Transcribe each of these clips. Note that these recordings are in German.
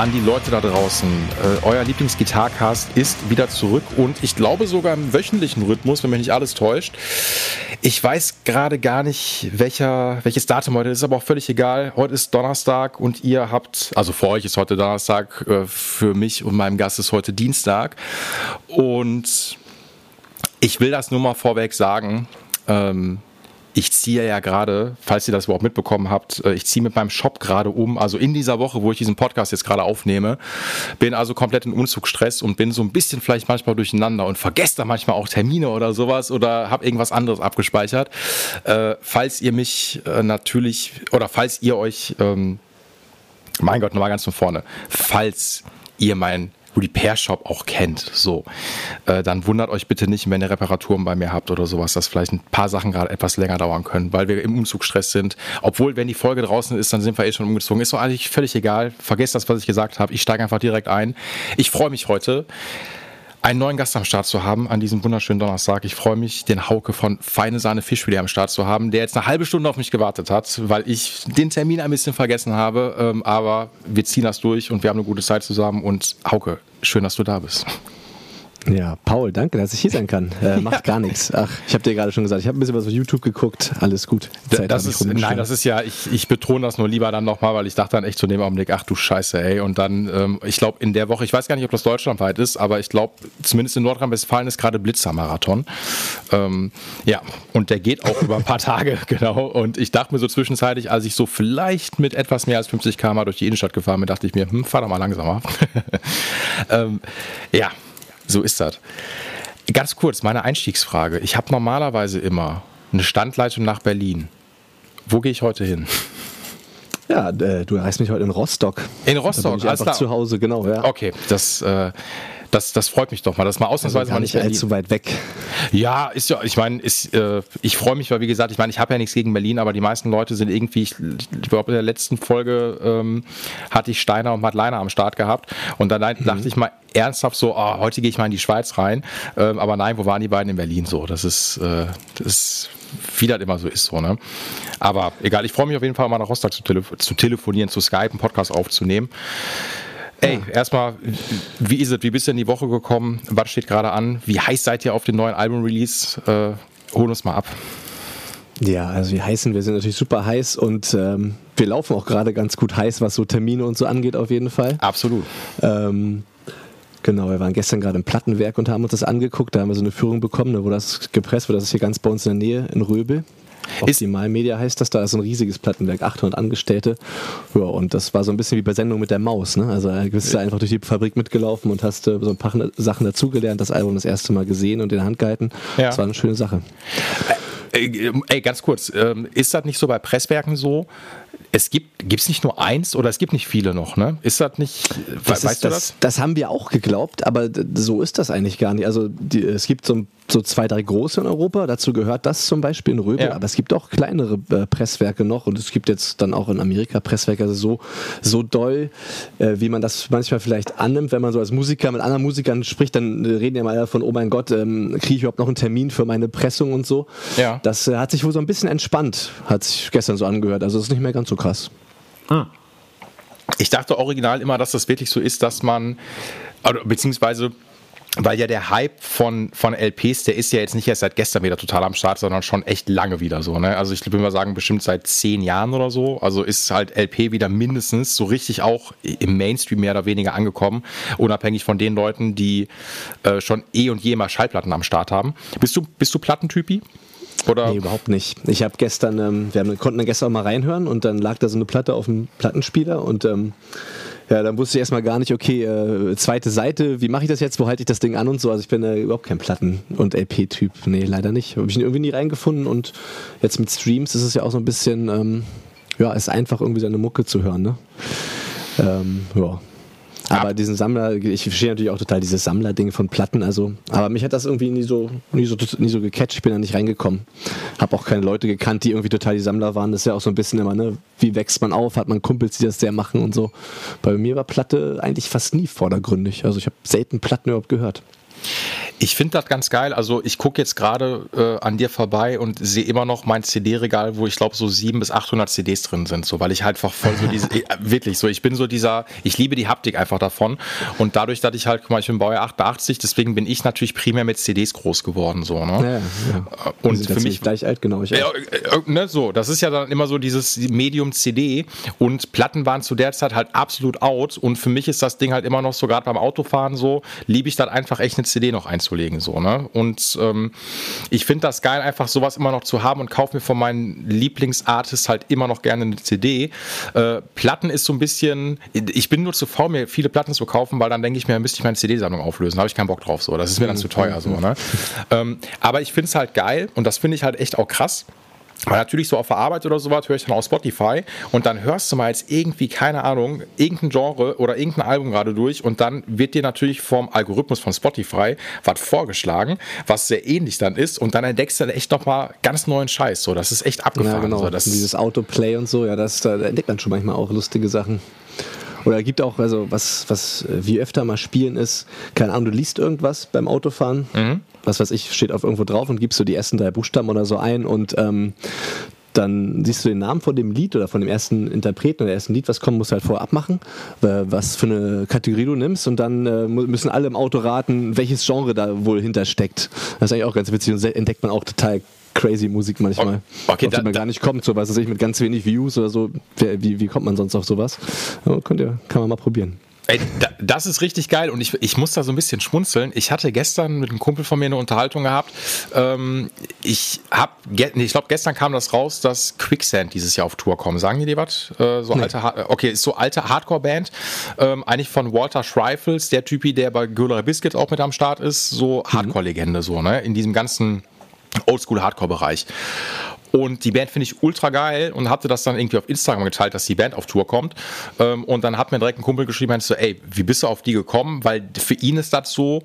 an die Leute da draußen. Äh, euer Lieblingsgitarcast ist wieder zurück und ich glaube sogar im wöchentlichen Rhythmus, wenn mich nicht alles täuscht. Ich weiß gerade gar nicht, welcher, welches Datum heute ist, aber auch völlig egal. Heute ist Donnerstag und ihr habt, also für euch ist heute Donnerstag, äh, für mich und meinem Gast ist heute Dienstag. Und ich will das nur mal vorweg sagen. Ähm, ich ziehe ja gerade, falls ihr das überhaupt mitbekommen habt, äh, ich ziehe mit meinem Shop gerade um. Also in dieser Woche, wo ich diesen Podcast jetzt gerade aufnehme, bin also komplett in Umzugsstress und bin so ein bisschen vielleicht manchmal durcheinander und vergesse da manchmal auch Termine oder sowas oder habe irgendwas anderes abgespeichert. Äh, falls ihr mich äh, natürlich oder falls ihr euch, ähm, mein Gott, nochmal ganz von vorne, falls ihr mein Repair Shop auch kennt, so, äh, dann wundert euch bitte nicht, wenn ihr Reparaturen bei mir habt oder sowas, dass vielleicht ein paar Sachen gerade etwas länger dauern können, weil wir im Umzugsstress sind. Obwohl, wenn die Folge draußen ist, dann sind wir eh schon umgezogen. Ist doch eigentlich völlig egal. Vergesst das, was ich gesagt habe. Ich steige einfach direkt ein. Ich freue mich heute einen neuen Gast am Start zu haben an diesem wunderschönen Donnerstag. Ich freue mich, den Hauke von Feine Sahne Fisch wieder am Start zu haben, der jetzt eine halbe Stunde auf mich gewartet hat, weil ich den Termin ein bisschen vergessen habe. Ähm, aber wir ziehen das durch und wir haben eine gute Zeit zusammen. Und Hauke, schön, dass du da bist. Ja, Paul, danke, dass ich hier sein kann. Äh, macht gar nichts. Ach, ich habe dir gerade schon gesagt, ich habe ein bisschen was auf YouTube geguckt. Alles gut. Zeit das ist, nein, das ist ja, ich, ich betone das nur lieber dann nochmal, weil ich dachte dann echt zu dem Augenblick, ach du Scheiße, ey. Und dann, ähm, ich glaube, in der Woche, ich weiß gar nicht, ob das deutschlandweit ist, aber ich glaube, zumindest in Nordrhein-Westfalen ist gerade Blitzermarathon. Ähm, ja, und der geht auch über ein paar Tage, genau. Und ich dachte mir so zwischenzeitlich, als ich so vielleicht mit etwas mehr als 50 km durch die Innenstadt gefahren bin, dachte ich mir, hm, fahr doch mal langsamer. ähm, ja. So ist das. Ganz kurz, meine Einstiegsfrage. Ich habe normalerweise immer eine Standleitung nach Berlin. Wo gehe ich heute hin? Ja, äh, du erreichst mich heute in Rostock. In Rostock, da bin ich einfach zu Hause, genau, ja. Okay, das äh, das, das freut mich doch mal, dass mal ausnahmsweise also mal nicht allzu weit weg. Ja, ist ja, ich meine, ist, äh, ich freue mich, weil wie gesagt, ich meine, ich habe ja nichts gegen Berlin, aber die meisten Leute sind irgendwie, ich, ich glaube, in der letzten Folge ähm, hatte ich Steiner und Madleiner am Start gehabt und dann mhm. dachte ich mal ernsthaft so, oh, heute gehe ich mal in die Schweiz rein, ähm, aber nein, wo waren die beiden in Berlin so? Das ist, äh, das ist wie das immer so ist, so, ne? Aber egal, ich freue mich auf jeden Fall mal nach Rostock zu, tele zu telefonieren, zu Skype, einen Podcast aufzunehmen. Ey, ja. erstmal, wie ist es? Wie bist du in die Woche gekommen? Was steht gerade an? Wie heiß seid ihr auf den neuen Album-Release? Äh, hol uns mal ab. Ja, also wie heißen wir sind natürlich super heiß und ähm, wir laufen auch gerade ganz gut heiß, was so Termine und so angeht, auf jeden Fall. Absolut. Ähm, Genau, wir waren gestern gerade im Plattenwerk und haben uns das angeguckt. Da haben wir so eine Führung bekommen, wurde das gepresst, wurde das ist hier ganz bei uns in der Nähe in Röbel. Optimal Media heißt das, da ist so ein riesiges Plattenwerk, 800 Angestellte. Ja, und das war so ein bisschen wie bei Sendung mit der Maus. Ne? Also du bist ja. einfach durch die Fabrik mitgelaufen und hast äh, so ein paar Sachen dazugelernt, das Album das erste Mal gesehen und in der Hand gehalten. Ja. Das war eine schöne Sache. Äh, äh, ey, ganz kurz, ähm, ist das nicht so bei Presswerken so, es gibt es nicht nur eins oder es gibt nicht viele noch, ne? Ist das nicht, das weißt ist, du das, das? Das haben wir auch geglaubt, aber so ist das eigentlich gar nicht. Also die, es gibt so, so, zwei, drei große in Europa, dazu gehört das zum Beispiel in Röbel, ja. aber es gibt auch kleinere äh, Presswerke noch und es gibt jetzt dann auch in Amerika Presswerke, also so, so doll, äh, wie man das manchmal vielleicht annimmt, wenn man so als Musiker mit anderen Musikern spricht, dann reden ja mal davon, oh mein Gott, ähm, kriege ich überhaupt noch einen Termin für meine Pressung und so. Ja. Das äh, hat sich wohl so ein bisschen entspannt, hat sich gestern so angehört. Also es ist nicht mehr ganz so krass. Hm. Ich dachte original immer, dass das wirklich so ist, dass man, beziehungsweise weil ja der Hype von, von LPs, der ist ja jetzt nicht erst seit gestern wieder total am Start, sondern schon echt lange wieder so. Ne? Also ich würde mal sagen, bestimmt seit zehn Jahren oder so. Also ist halt LP wieder mindestens so richtig auch im Mainstream mehr oder weniger angekommen, unabhängig von den Leuten, die äh, schon eh und je mal Schallplatten am Start haben. Bist du, bist du Plattentypi? Oder? Nee, überhaupt nicht. Ich habe gestern, ähm, wir haben, konnten gestern mal reinhören und dann lag da so eine Platte auf dem Plattenspieler und ähm, ja, dann wusste ich erstmal gar nicht, okay, äh, zweite Seite, wie mache ich das jetzt, wo halte ich das Ding an und so. Also ich bin äh, überhaupt kein Platten- und LP-Typ. Nee, leider nicht. Habe ich irgendwie nie reingefunden und jetzt mit Streams ist es ja auch so ein bisschen, ähm, ja, ist einfach irgendwie seine Mucke zu hören, ne? Ähm, ja. Aber diesen Sammler, ich verstehe natürlich auch total dieses Sammler-Ding von Platten, also, aber mich hat das irgendwie nie so, nie so, nie so gecatcht, ich bin da nicht reingekommen. Hab auch keine Leute gekannt, die irgendwie total die Sammler waren. Das ist ja auch so ein bisschen immer, ne, wie wächst man auf, hat man Kumpels, die das sehr machen und so. Bei mir war Platte eigentlich fast nie vordergründig. Also ich habe selten Platten überhaupt gehört. Ich finde das ganz geil. Also ich gucke jetzt gerade äh, an dir vorbei und sehe immer noch mein CD-Regal, wo ich glaube so 700 bis 800 CDs drin sind, so weil ich halt einfach voll so diese äh, wirklich so. Ich bin so dieser, ich liebe die Haptik einfach davon und dadurch, dass ich halt, guck mal, ich bin Baujahr 88, deswegen bin ich natürlich primär mit CDs groß geworden, so ne. Ja, ja. Äh, und für mich gleich alt, genau. Ich ja, äh, ne, so. Das ist ja dann immer so dieses Medium CD und Platten waren zu der Zeit halt absolut out und für mich ist das Ding halt immer noch so gerade beim Autofahren so liebe ich dann einfach echt eine CD noch einzubauen einzulegen. So, ne? Und ähm, ich finde das geil, einfach sowas immer noch zu haben und kaufe mir von meinen Lieblingsartists halt immer noch gerne eine CD. Äh, Platten ist so ein bisschen, ich bin nur zu faul, mir viele Platten zu kaufen, weil dann denke ich mir, müsste ich meine CD-Sammlung auflösen. Da habe ich keinen Bock drauf. So. Das ist mir dann zu teuer. So, ne? ähm, aber ich finde es halt geil und das finde ich halt echt auch krass aber natürlich so auf der Arbeit oder sowas höre ich dann auf Spotify und dann hörst du mal jetzt irgendwie, keine Ahnung, irgendein Genre oder irgendein Album gerade durch und dann wird dir natürlich vom Algorithmus von Spotify was vorgeschlagen, was sehr ähnlich dann ist und dann entdeckst du dann echt nochmal ganz neuen Scheiß. So, das ist echt abgefahren. Ja, genau. So, das dieses Autoplay und so, ja, das, da entdeckt man schon manchmal auch lustige Sachen. Oder gibt auch, also was, was wie öfter mal spielen ist, keine Ahnung, du liest irgendwas beim Autofahren, mhm. was weiß ich, steht auf irgendwo drauf und gibst so die ersten drei Buchstaben oder so ein und ähm, dann siehst du den Namen von dem Lied oder von dem ersten Interpreten oder ersten Lied, was kommt, musst du halt vorab machen, was für eine Kategorie du nimmst und dann äh, müssen alle im Auto raten, welches Genre da wohl hintersteckt. Das ist eigentlich auch ganz witzig und entdeckt man auch total crazy Musik manchmal. Okay, auf die man gar nicht kommt, so was weiß ich, mit ganz wenig Views oder so. Wie, wie kommt man sonst auf sowas? Ja, könnt ihr, kann man mal probieren. Ey, das ist richtig geil und ich, ich muss da so ein bisschen schmunzeln. Ich hatte gestern mit einem Kumpel von mir eine Unterhaltung gehabt. Ähm, ich habe, nee, ich glaube, gestern kam das raus, dass Quicksand dieses Jahr auf Tour kommen. Sagen die dir was? Äh, so nee. alte, okay, ist so alte Hardcore-Band. Ähm, eigentlich von Walter Schreifels, der Typi, der bei Göhler Biscuit auch mit am Start ist. So mhm. Hardcore-Legende, so, ne? In diesem ganzen Oldschool-Hardcore-Bereich. Und die Band finde ich ultra geil und hatte das dann irgendwie auf Instagram geteilt, dass die Band auf Tour kommt. Ähm, und dann hat mir direkt ein Kumpel geschrieben, meinte so, ey, wie bist du auf die gekommen? Weil für ihn ist das so,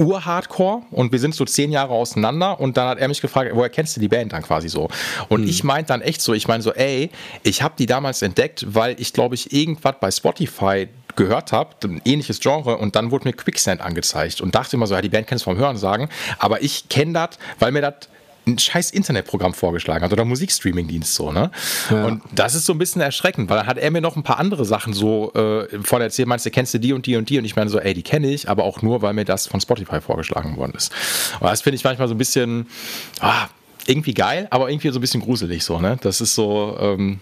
Ur-Hardcore und wir sind so zehn Jahre auseinander und dann hat er mich gefragt, woher kennst du die Band dann quasi so? Und mhm. ich meinte dann echt so, ich meine so, ey, ich habe die damals entdeckt, weil ich glaube ich irgendwas bei Spotify gehört habe, ein ähnliches Genre und dann wurde mir Quicksand angezeigt und dachte immer so, ja, die Band kennst du vom Hören sagen, aber ich kenne das, weil mir das ein scheiß Internetprogramm vorgeschlagen hat oder Musikstreaming-Dienst so, ne? Ja. Und das ist so ein bisschen erschreckend, weil dann hat er mir noch ein paar andere Sachen so äh, vorher erzählt, meinst du, kennst du die und die und die? Und ich meine so, ey, die kenne ich, aber auch nur, weil mir das von Spotify vorgeschlagen worden ist. Und das finde ich manchmal so ein bisschen, ah, irgendwie geil, aber irgendwie so ein bisschen gruselig so, ne? Das ist so, ähm,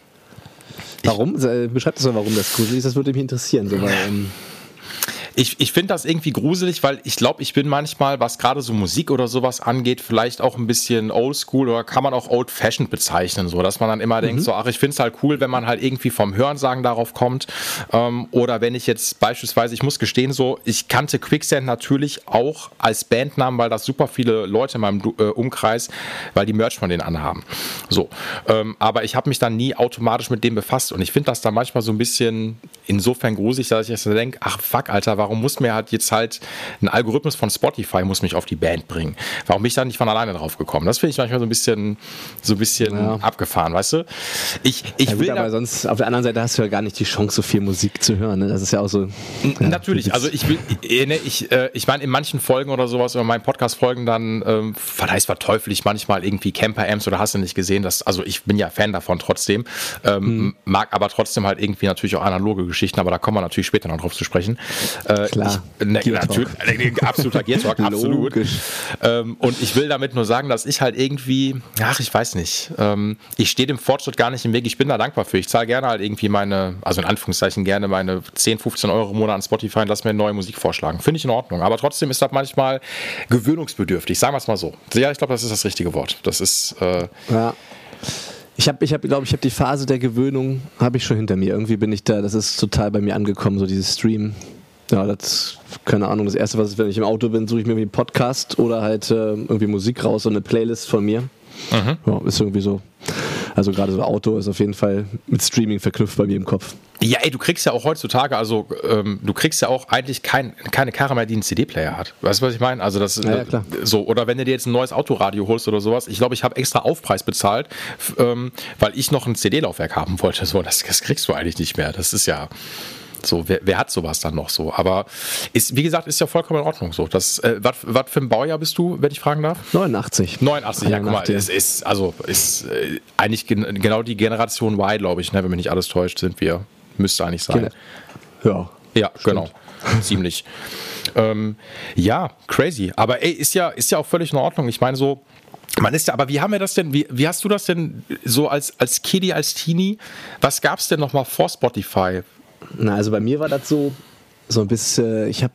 Warum? Beschreib das mal, warum das gruselig ist. Das würde mich interessieren. So, weil, ähm ich, ich finde das irgendwie gruselig, weil ich glaube, ich bin manchmal, was gerade so Musik oder sowas angeht, vielleicht auch ein bisschen oldschool oder kann man auch old-fashioned bezeichnen, so dass man dann immer mhm. denkt, so, ach, ich finde es halt cool, wenn man halt irgendwie vom Hörensagen darauf kommt. Ähm, oder wenn ich jetzt beispielsweise, ich muss gestehen, so, ich kannte Quicksand natürlich auch als Bandnamen, weil das super viele Leute in meinem äh, Umkreis, weil die Merch von denen anhaben. So. Ähm, aber ich habe mich dann nie automatisch mit dem befasst und ich finde das dann manchmal so ein bisschen insofern gruselig, dass ich jetzt denke, ach fuck, Alter, warum warum muss mir halt jetzt halt ein Algorithmus von Spotify muss mich auf die Band bringen? Warum bin ich da nicht von alleine drauf gekommen? Das finde ich manchmal so ein bisschen, so ein bisschen ja. abgefahren, weißt du? Ich, ich ja, gut, will aber sonst auf der anderen Seite hast du ja gar nicht die Chance, so viel Musik zu hören. Ne? Das ist ja auch so. Ja, Natürlich, also ich will, äh, ne, ich, äh, ich meine, in manchen Folgen oder sowas, oder meinen Podcast-Folgen dann, ähm, verteufel ich manchmal irgendwie Camper-Amps oder hast du nicht gesehen, dass, also ich bin ja Fan davon trotzdem, ähm, hm. mag aber trotzdem halt irgendwie natürlich auch analoge Geschichten, aber da kommen wir natürlich später noch drauf zu sprechen. Äh, Klar. Ich, ne, natürlich, äh, absoluter Gear Talk, absolut. Ähm, und ich will damit nur sagen, dass ich halt irgendwie, ach, ich weiß nicht, ähm, ich stehe dem Fortschritt gar nicht im Weg. Ich bin da dankbar für. Ich zahle gerne halt irgendwie meine, also in Anführungszeichen gerne meine 10, 15 Euro im Monat an Spotify und lass mir neue Musik vorschlagen. Finde ich in Ordnung. Aber trotzdem ist das manchmal gewöhnungsbedürftig. Sagen wir es mal so. Ja, ich glaube, das ist das richtige Wort. Das ist. Äh, ja. Ich habe, ich hab, glaube ich, habe die Phase der Gewöhnung habe ich schon hinter mir. Irgendwie bin ich da. Das ist total bei mir angekommen, so dieses Stream. Ja, das, keine Ahnung, das erste, was ist, wenn ich im Auto bin, suche ich mir irgendwie einen Podcast oder halt äh, irgendwie Musik raus, so eine Playlist von mir. Mhm. Ja, ist irgendwie so. Also gerade so Auto ist auf jeden Fall mit Streaming verknüpft bei mir im Kopf. Ja, ey, du kriegst ja auch heutzutage, also ähm, du kriegst ja auch eigentlich kein, keine Karre mehr, die einen CD-Player hat. Weißt du, was ich meine? Also das ja, ja, klar. so oder wenn du dir jetzt ein neues Autoradio holst oder sowas. Ich glaube, ich habe extra Aufpreis bezahlt, ähm, weil ich noch ein CD-Laufwerk haben wollte. So, das, das kriegst du eigentlich nicht mehr. Das ist ja so, wer, wer, hat sowas dann noch so? Aber ist, wie gesagt, ist ja vollkommen in Ordnung so. Das, äh, was, was für ein Baujahr bist du, wenn ich fragen darf? 89. 89, ja, guck mal, es ist, also ist äh, eigentlich gen genau die Generation Y, glaube ich, ne, wenn mich nicht alles täuscht, sind wir. Müsste eigentlich sein. Ja. Ja, stimmt. genau. Ziemlich. Ähm, ja, crazy. Aber ey, ist ja, ist ja auch völlig in Ordnung. Ich meine, so, man ist ja, aber wie haben wir das denn, wie, wie hast du das denn so als, als Kiddie, als Teenie, was gab es denn nochmal vor Spotify? Na, also bei mir war das so, so ein bisschen, ich habe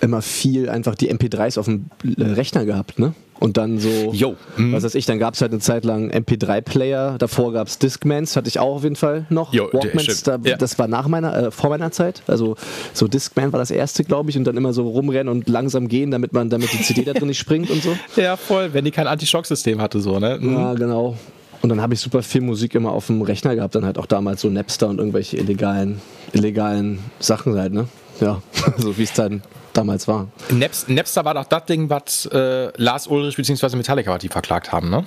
immer viel einfach die MP3s auf dem Rechner gehabt, ne? Und dann so, Yo. Mhm. was weiß ich, dann gab es halt eine Zeit lang MP3-Player, davor gab es Discmans, hatte ich auch auf jeden Fall noch. Jo, Walkmans, da, ja. das war nach meiner, äh, vor meiner Zeit. Also so Discman war das erste, glaube ich, und dann immer so rumrennen und langsam gehen, damit man, damit die CD da drin nicht springt und so. Ja, voll, wenn die kein Anti-Shock-System hatte, so, ne? Mhm. Ja, genau. Und dann habe ich super viel Musik immer auf dem Rechner gehabt, dann halt auch damals so Napster und irgendwelche illegalen, illegalen Sachen halt, ne? Ja, so wie es dann damals war. Naps, Napster war doch das Ding, was äh, Lars Ulrich bzw. Metallica die verklagt haben, ne?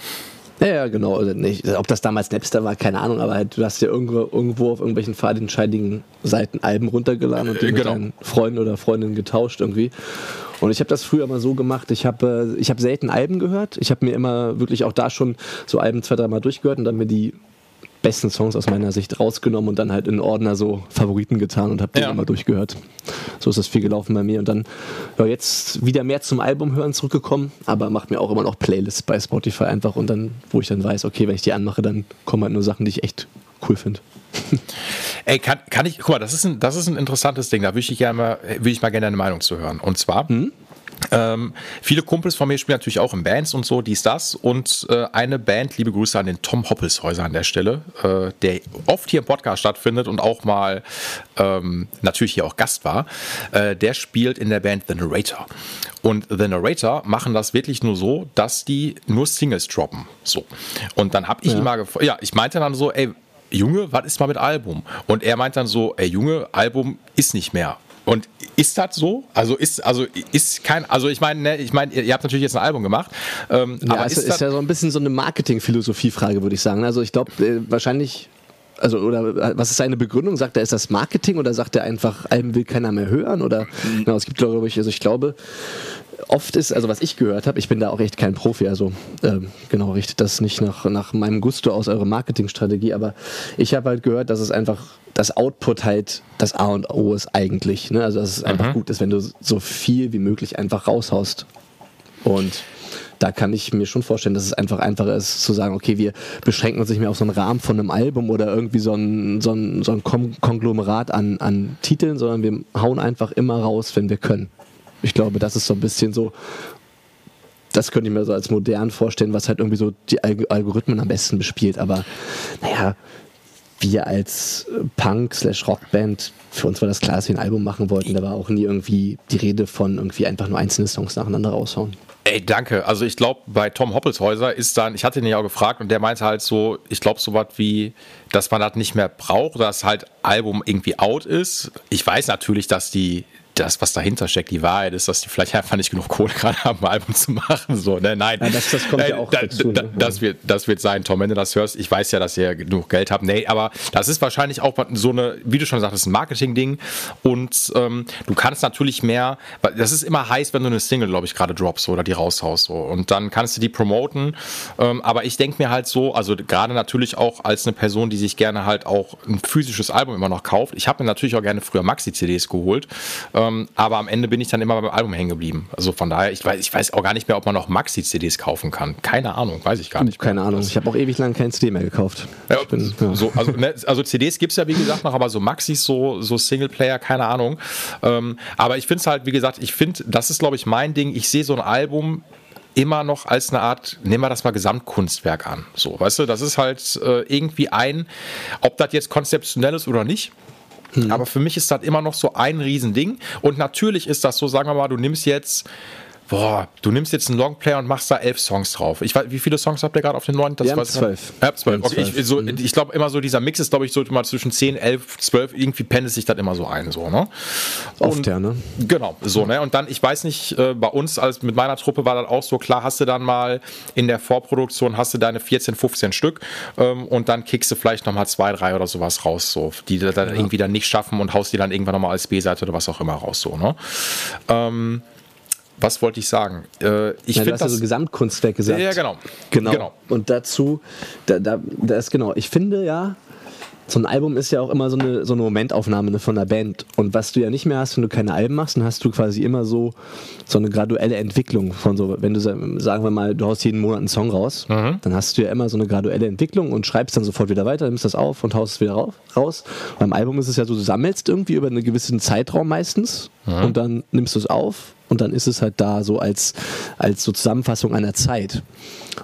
Ja, ja, genau. Also nicht, ob das damals Napster war, keine Ahnung, aber halt, du hast ja irgendwo, irgendwo auf irgendwelchen fadenscheidigen Seiten Alben runtergeladen und die genau. mit deinen Freunden oder Freundinnen getauscht irgendwie. Und ich habe das früher mal so gemacht, ich habe äh, ich hab selten Alben gehört. Ich habe mir immer wirklich auch da schon so Alben zwei, dreimal durchgehört und dann mir die besten Songs aus meiner Sicht rausgenommen und dann halt in Ordner so Favoriten getan und habe die ja. immer durchgehört. So ist das viel gelaufen bei mir und dann ja, jetzt wieder mehr zum Album hören zurückgekommen, aber mache mir auch immer noch Playlists bei Spotify einfach und dann, wo ich dann weiß, okay, wenn ich die anmache, dann kommen halt nur Sachen, die ich echt cool finde. Ey, kann, kann ich, guck mal, das ist ein, das ist ein interessantes Ding, da würde ich, gerne mal, will ich mal gerne deine Meinung zu hören. Und zwar, hm? Ähm, viele Kumpels von mir spielen natürlich auch in Bands und so, dies, das. Und äh, eine Band, liebe Grüße an den Tom Hoppelshäuser an der Stelle, äh, der oft hier im Podcast stattfindet und auch mal ähm, natürlich hier auch Gast war, äh, der spielt in der Band The Narrator. Und The Narrator machen das wirklich nur so, dass die nur Singles droppen. So. Und dann habe ich ja. immer gefragt, ja, ich meinte dann so, ey, Junge, was ist mal mit Album? Und er meint dann so, ey Junge, Album ist nicht mehr. Und ist das so? Also ist, also ist kein, also ich meine, ne, ich meine, ihr, habt natürlich jetzt ein Album gemacht. Ähm, ja, aber es ist, ist ja so ein bisschen so eine Marketing-Philosophie-Frage, würde ich sagen. Also ich glaube, äh, wahrscheinlich also oder äh, was ist seine Begründung? Sagt er, ist das Marketing oder sagt er einfach, Alben will keiner mehr hören? Oder genau, es gibt glaube ich, also ich glaube, oft ist, also was ich gehört habe, ich bin da auch echt kein Profi, also ähm, genau, richtet das nicht nach, nach meinem Gusto aus eurer Marketingstrategie, aber ich habe halt gehört, dass es einfach das Output halt das A und O ist eigentlich. Ne? Also dass es einfach mhm. gut ist, wenn du so viel wie möglich einfach raushaust. Und da kann ich mir schon vorstellen, dass es einfach einfacher ist zu sagen, okay, wir beschränken uns nicht mehr auf so einen Rahmen von einem Album oder irgendwie so ein, so ein, so ein Konglomerat an, an Titeln, sondern wir hauen einfach immer raus, wenn wir können. Ich glaube, das ist so ein bisschen so, das könnte ich mir so als modern vorstellen, was halt irgendwie so die Algorithmen am besten bespielt. Aber naja, wir als äh, Punk slash Rockband, für uns war das klar, dass wir ein Album machen wollten. Da war auch nie irgendwie die Rede von irgendwie einfach nur einzelne Songs nacheinander raushauen. Ey, danke. Also ich glaube, bei Tom Hoppelshäuser ist dann, ich hatte ihn ja auch gefragt und der meinte halt so, ich glaube so was wie, dass man das nicht mehr braucht, dass halt Album irgendwie out ist. Ich weiß natürlich, dass die das, was dahinter steckt, die Wahrheit ist, dass die vielleicht einfach nicht genug Kohle gerade haben, ein Album zu machen. So, ne? Nein, ja, das, das kommt äh, ja auch dazu. Da, ne? das, wird, das wird sein, Tom, wenn du das hörst. Ich weiß ja, dass ihr genug Geld habt. Nee, aber das ist wahrscheinlich auch so eine, wie du schon sagst, ein Marketing-Ding. Und ähm, du kannst natürlich mehr, das ist immer heiß, wenn du eine Single, glaube ich, gerade droppst oder die raushaust. So. Und dann kannst du die promoten. Ähm, aber ich denke mir halt so, also gerade natürlich auch als eine Person, die sich gerne halt auch ein physisches Album immer noch kauft. Ich habe mir natürlich auch gerne früher Maxi-CDs geholt. Ähm, ähm, aber am Ende bin ich dann immer beim Album hängen geblieben. Also von daher, ich weiß, ich weiß auch gar nicht mehr, ob man noch Maxi-CDs kaufen kann. Keine Ahnung, weiß ich gar nicht. Keine Ahnung. Ich habe auch ewig lang kein CD mehr gekauft. Ja, bin, ja. So, also, ne, also, CDs gibt es ja wie gesagt noch, aber so Maxis, so, so Singleplayer, keine Ahnung. Ähm, aber ich finde es halt, wie gesagt, ich finde, das ist glaube ich mein Ding. Ich sehe so ein Album immer noch als eine Art, nehmen wir das mal Gesamtkunstwerk an. So, weißt du, das ist halt äh, irgendwie ein, ob das jetzt konzeptionell ist oder nicht, Mhm. Aber für mich ist das immer noch so ein Riesending. Und natürlich ist das so, sagen wir mal, du nimmst jetzt boah, du nimmst jetzt einen Longplayer und machst da elf Songs drauf. Ich weiß, wie viele Songs habt ihr gerade auf dem neuen? Das Wir haben zwölf. Ja, zwölf. Okay, ich, so, mhm. ich glaube immer so, dieser Mix ist, glaube ich, so mal zwischen zehn, elf, zwölf, irgendwie pendelt sich das immer so ein, so, ne? Oft, ja, ne? Genau, so, ne? Und dann, ich weiß nicht, äh, bei uns, als mit meiner Truppe war das auch so, klar, hast du dann mal in der Vorproduktion, hast du deine 14, 15 Stück ähm, und dann kickst du vielleicht nochmal zwei, drei oder sowas raus, so, die dann ja. irgendwie dann nicht schaffen und haust die dann irgendwann nochmal als B-Seite oder was auch immer raus, so, ne? Ähm, was wollte ich sagen? Äh, ich finde das so Gesamtkunstwerk gesagt. Ja, genau. genau. Genau. Und dazu, da, da, das genau. Ich finde ja, so ein Album ist ja auch immer so eine, so eine Momentaufnahme von der Band. Und was du ja nicht mehr hast, wenn du keine Alben machst, dann hast du quasi immer so, so eine graduelle Entwicklung von so, wenn du sagen wir mal, du haust jeden Monat einen Song raus, mhm. dann hast du ja immer so eine graduelle Entwicklung und schreibst dann sofort wieder weiter, nimmst das auf und haust es wieder raus. Beim Album ist es ja so, du sammelst irgendwie über einen gewissen Zeitraum meistens mhm. und dann nimmst du es auf und dann ist es halt da so als, als so Zusammenfassung einer Zeit.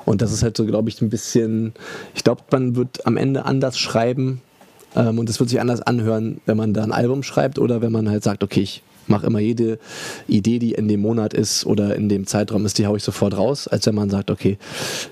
Und das ist halt so, glaube ich, ein bisschen, ich glaube, man wird am Ende anders schreiben, ähm, und es wird sich anders anhören, wenn man da ein Album schreibt oder wenn man halt sagt, okay, ich mache immer jede Idee, die in dem Monat ist oder in dem Zeitraum ist, die haue ich sofort raus, als wenn man sagt, okay,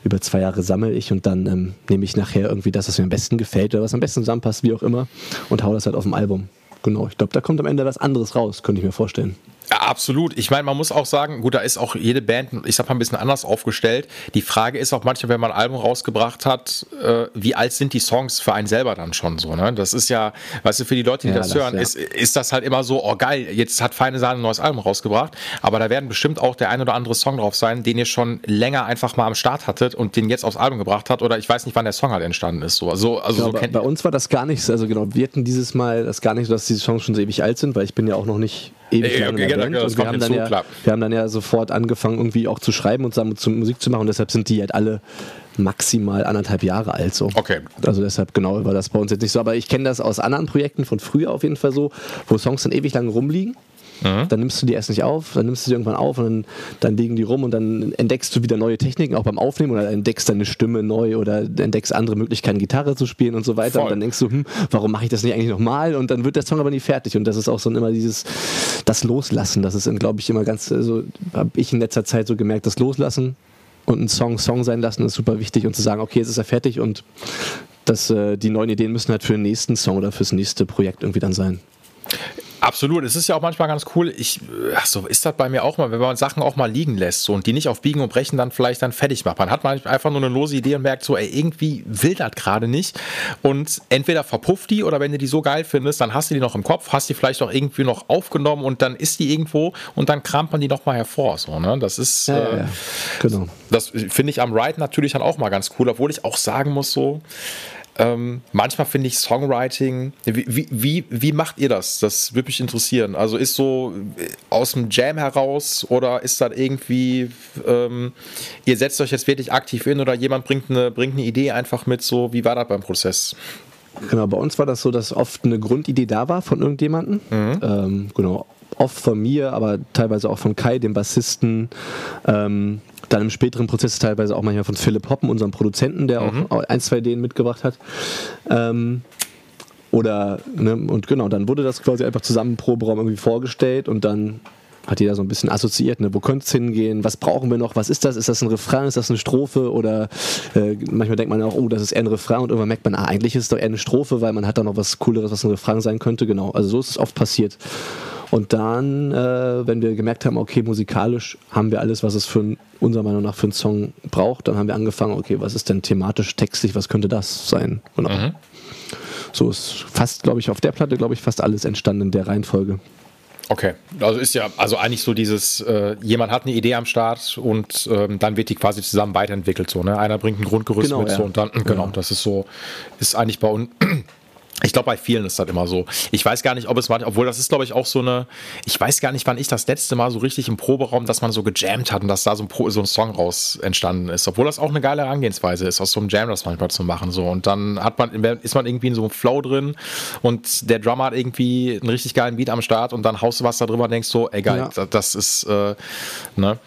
über zwei Jahre sammle ich und dann ähm, nehme ich nachher irgendwie das, was mir am besten gefällt oder was am besten zusammenpasst, wie auch immer, und haue das halt auf dem Album. Genau, ich glaube, da kommt am Ende was anderes raus, könnte ich mir vorstellen. Ja, absolut. Ich meine, man muss auch sagen, gut, da ist auch jede Band, ich sag mal, ein bisschen anders aufgestellt. Die Frage ist auch manchmal, wenn man ein Album rausgebracht hat, äh, wie alt sind die Songs für einen selber dann schon so, ne? Das ist ja, weißt du, für die Leute, die ja, das, das, hören, ja. ist, ist das halt immer so, oh geil, jetzt hat Feine Sahne ein neues Album rausgebracht, aber da werden bestimmt auch der ein oder andere Song drauf sein, den ihr schon länger einfach mal am Start hattet und den jetzt aufs Album gebracht hat oder ich weiß nicht, wann der Song halt entstanden ist. So. Also, also ja, so bei uns war das gar nicht, also genau, wir hatten dieses Mal das gar nicht so, dass diese Songs schon so ewig alt sind, weil ich bin ja auch noch nicht ewig lange okay, in der Band. und wir haben, dann ja, wir haben dann ja sofort angefangen, irgendwie auch zu schreiben und zusammen zu Musik zu machen. Und deshalb sind die halt alle maximal anderthalb Jahre alt so. Okay. Also deshalb genau war das bei uns jetzt nicht so. Aber ich kenne das aus anderen Projekten von früher auf jeden Fall so, wo Songs dann ewig lang rumliegen Mhm. Dann nimmst du die erst nicht auf, dann nimmst du sie irgendwann auf und dann, dann liegen die rum und dann entdeckst du wieder neue Techniken, auch beim Aufnehmen oder entdeckst deine Stimme neu oder entdeckst andere Möglichkeiten, Gitarre zu spielen und so weiter. Voll. Und dann denkst du, hm, warum mache ich das nicht eigentlich nochmal? Und dann wird der Song aber nie fertig. Und das ist auch so immer dieses, das Loslassen. Das ist, glaube ich, immer ganz, also habe ich in letzter Zeit so gemerkt, das Loslassen und einen Song Song sein lassen ist super wichtig und zu sagen, okay, jetzt ist er fertig und das, äh, die neuen Ideen müssen halt für den nächsten Song oder fürs nächste Projekt irgendwie dann sein. Absolut, es ist ja auch manchmal ganz cool. Ich, ach so ist das bei mir auch mal, wenn man Sachen auch mal liegen lässt so, und die nicht auf Biegen und Brechen dann vielleicht dann fertig macht. Man hat manchmal einfach nur eine lose Idee und merkt so, ey, irgendwie will das gerade nicht. Und entweder verpufft die oder wenn du die so geil findest, dann hast du die noch im Kopf, hast die vielleicht auch irgendwie noch aufgenommen und dann ist die irgendwo und dann kramt man die nochmal hervor. So, ne? Das ist, ja, äh, ja. genau. Das finde ich am Ride natürlich dann auch mal ganz cool, obwohl ich auch sagen muss, so, ähm, manchmal finde ich Songwriting, wie, wie, wie macht ihr das? Das würde mich interessieren. Also ist so äh, aus dem Jam heraus oder ist das irgendwie, ähm, ihr setzt euch jetzt wirklich aktiv in oder jemand bringt eine, bringt eine Idee einfach mit, so wie war das beim Prozess? Genau, bei uns war das so, dass oft eine Grundidee da war von irgendjemandem. Mhm. Ähm, genau, oft von mir, aber teilweise auch von Kai, dem Bassisten. Ähm, dann im späteren Prozess teilweise auch manchmal von Philipp Hoppen, unserem Produzenten, der mhm. auch ein, zwei Ideen mitgebracht hat. Ähm, oder, ne, und genau, dann wurde das quasi einfach zusammen im Proberaum irgendwie vorgestellt und dann hat jeder so ein bisschen assoziiert, ne? wo könnte es hingehen, was brauchen wir noch, was ist das, ist das ein Refrain, ist das eine Strophe oder äh, manchmal denkt man auch, oh, das ist eher ein Refrain und irgendwann merkt man, ah, eigentlich ist es doch eher eine Strophe, weil man hat da noch was Cooleres, was ein Refrain sein könnte, genau, also so ist es oft passiert. Und dann, äh, wenn wir gemerkt haben, okay, musikalisch haben wir alles, was es für unserer Meinung nach für einen Song braucht, dann haben wir angefangen, okay, was ist denn thematisch, textlich, was könnte das sein? Genau. Mhm. So ist fast, glaube ich, auf der Platte, glaube ich, fast alles entstanden in der Reihenfolge. Okay, also ist ja, also eigentlich so dieses, äh, jemand hat eine Idee am Start und ähm, dann wird die quasi zusammen weiterentwickelt, so, ne? Einer bringt ein Grundgerüst genau, mit ja. so und dann, genau, ja. das ist so, ist eigentlich bei uns ich glaube, bei vielen ist das immer so. Ich weiß gar nicht, ob es mal, obwohl das ist, glaube ich, auch so eine, ich weiß gar nicht, wann ich das letzte Mal so richtig im Proberaum, dass man so gejammt hat und dass da so ein, Pro, so ein Song raus entstanden ist. Obwohl das auch eine geile Herangehensweise ist, aus so einem Jam das manchmal zu machen. So. Und dann hat man, ist man irgendwie in so einem Flow drin und der Drummer hat irgendwie einen richtig geilen Beat am Start und dann haust du was da drüber und denkst so, egal, ja. das ist, äh, ne.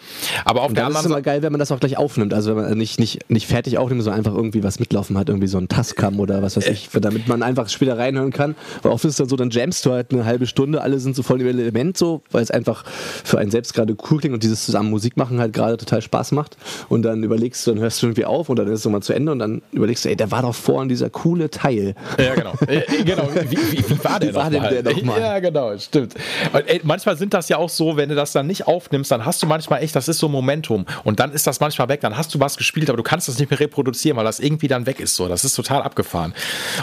Aber auf und der anderen Seite. ist immer geil, wenn man das auch gleich aufnimmt. Also wenn man nicht, nicht, nicht fertig aufnimmt, sondern einfach irgendwie was mitlaufen hat, irgendwie so ein Tascam oder was weiß ich, damit man einfach später wieder reinhören kann. Weil oft ist es dann so, dann jamst du halt eine halbe Stunde, alle sind so voll im Element so, weil es einfach für einen selbst gerade cool klingt und dieses zusammen Musik machen halt gerade total Spaß macht. Und dann überlegst du, dann hörst du irgendwie auf und dann ist es nochmal zu Ende und dann überlegst du, ey, der war doch vorhin dieser coole Teil. Ja, genau. Äh, äh, genau. Wie, wie, wie war der noch war mal? Der noch mal? Ja, genau, stimmt. Und, ey, manchmal sind das ja auch so, wenn du das dann nicht aufnimmst, dann hast du manchmal echt, das ist so Momentum und dann ist das manchmal weg, dann hast du was gespielt, aber du kannst das nicht mehr reproduzieren, weil das irgendwie dann weg ist so. Das ist total abgefahren.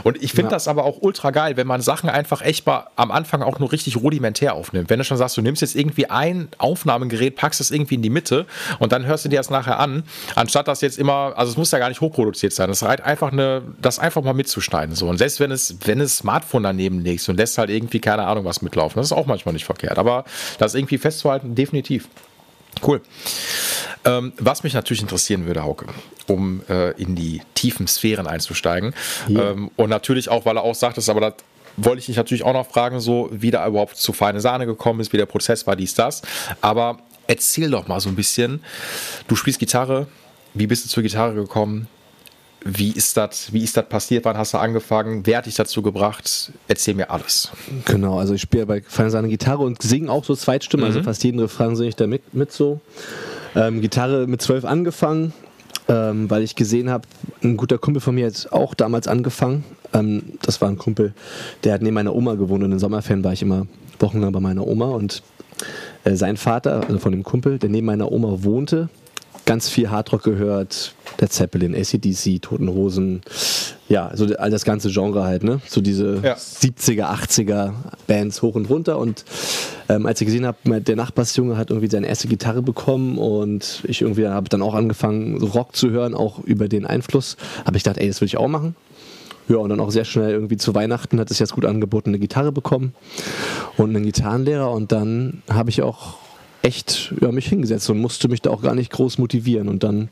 Und ich finde ja. das aber auch ultra geil, wenn man Sachen einfach echt mal am Anfang auch nur richtig rudimentär aufnimmt. Wenn du schon sagst, du nimmst jetzt irgendwie ein Aufnahmegerät, packst es irgendwie in die Mitte und dann hörst du dir das nachher an, anstatt das jetzt immer, also es muss ja gar nicht hochproduziert sein. Das reicht einfach eine, das einfach mal mitzuschneiden so. Und selbst wenn es, wenn es Smartphone daneben legst und lässt halt irgendwie keine Ahnung was mitlaufen, das ist auch manchmal nicht verkehrt. Aber das irgendwie festzuhalten, definitiv. Cool. Ähm, was mich natürlich interessieren würde, Hauke, um äh, in die tiefen Sphären einzusteigen. Ja. Ähm, und natürlich auch, weil er auch sagt, aber das wollte ich dich natürlich auch noch fragen, so wie da überhaupt zu feine Sahne gekommen ist, wie der Prozess war, dies, das. Aber erzähl doch mal so ein bisschen. Du spielst Gitarre. Wie bist du zur Gitarre gekommen? Wie ist das, wie ist das passiert? Wann hast du angefangen? Wer hat dich dazu gebracht? Erzähl mir alles. Genau, also ich spiele bei Feine Sahne Gitarre und singe auch so Zweitstimmen, also mhm. also fast jeden Refrain singe ich da mit, mit so. Ähm, Gitarre mit zwölf angefangen, ähm, weil ich gesehen habe, ein guter Kumpel von mir hat auch damals angefangen. Ähm, das war ein Kumpel, der hat neben meiner Oma gewohnt und in Sommerferien war ich immer wochenlang bei meiner Oma und äh, sein Vater, also von dem Kumpel, der neben meiner Oma wohnte, ganz viel Hardrock gehört, der Zeppelin, ACDC, Toten Hosen, ja, so all das ganze Genre halt, ne? So diese ja. 70er, 80er Bands hoch und runter. Und ähm, als ich gesehen habe, der Nachbarsjunge hat irgendwie seine erste Gitarre bekommen und ich irgendwie habe dann auch angefangen, Rock zu hören, auch über den Einfluss, habe ich gedacht, ey, das will ich auch machen. Ja, und dann auch sehr schnell irgendwie zu Weihnachten hat es jetzt gut angeboten, eine Gitarre bekommen und einen Gitarrenlehrer. Und dann habe ich auch echt ja, mich hingesetzt und musste mich da auch gar nicht groß motivieren. Und dann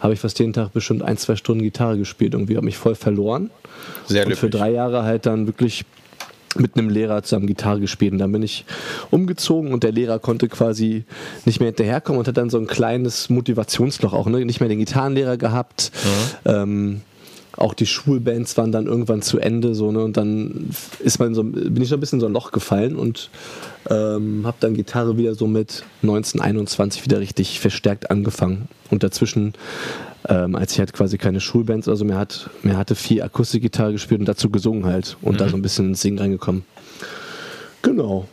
habe ich fast jeden Tag bestimmt ein, zwei Stunden Gitarre gespielt. Irgendwie habe mich voll verloren. Sehr und für drei Jahre halt dann wirklich mit einem Lehrer zusammen Gitarre gespielt. Und dann bin ich umgezogen und der Lehrer konnte quasi nicht mehr hinterherkommen und hat dann so ein kleines Motivationsloch auch, ne? nicht mehr den Gitarrenlehrer gehabt. Mhm. Ähm, auch die Schulbands waren dann irgendwann zu Ende so ne und dann ist man so bin ich so ein bisschen in so ein Loch gefallen und ähm, habe dann Gitarre wieder so mit 1921 wieder richtig verstärkt angefangen. Und dazwischen ähm, als ich halt quasi keine Schulbands also mehr hat mehr hatte viel Akustikgitarre gespielt und dazu gesungen halt und mhm. da so ein bisschen ins Singen reingekommen. Genau.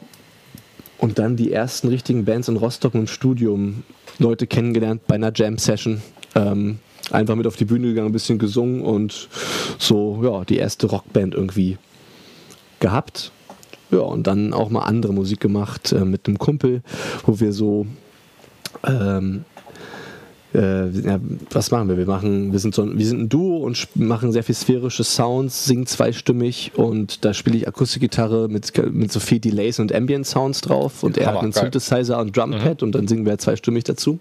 Und dann die ersten richtigen Bands in Rostock im Studium Leute kennengelernt bei einer Jam Session ähm, einfach mit auf die Bühne gegangen, ein bisschen gesungen und so, ja, die erste Rockband irgendwie gehabt. Ja, und dann auch mal andere Musik gemacht äh, mit einem Kumpel, wo wir so ähm, äh, ja, was machen wir? Wir machen, wir sind so, wir sind ein Duo und machen sehr viel sphärische Sounds, singen zweistimmig und da spiele ich Akustikgitarre mit, mit so viel Delays und Ambient Sounds drauf und er Hammer, hat einen geil. Synthesizer und Drumpad mhm. und dann singen wir zweistimmig dazu.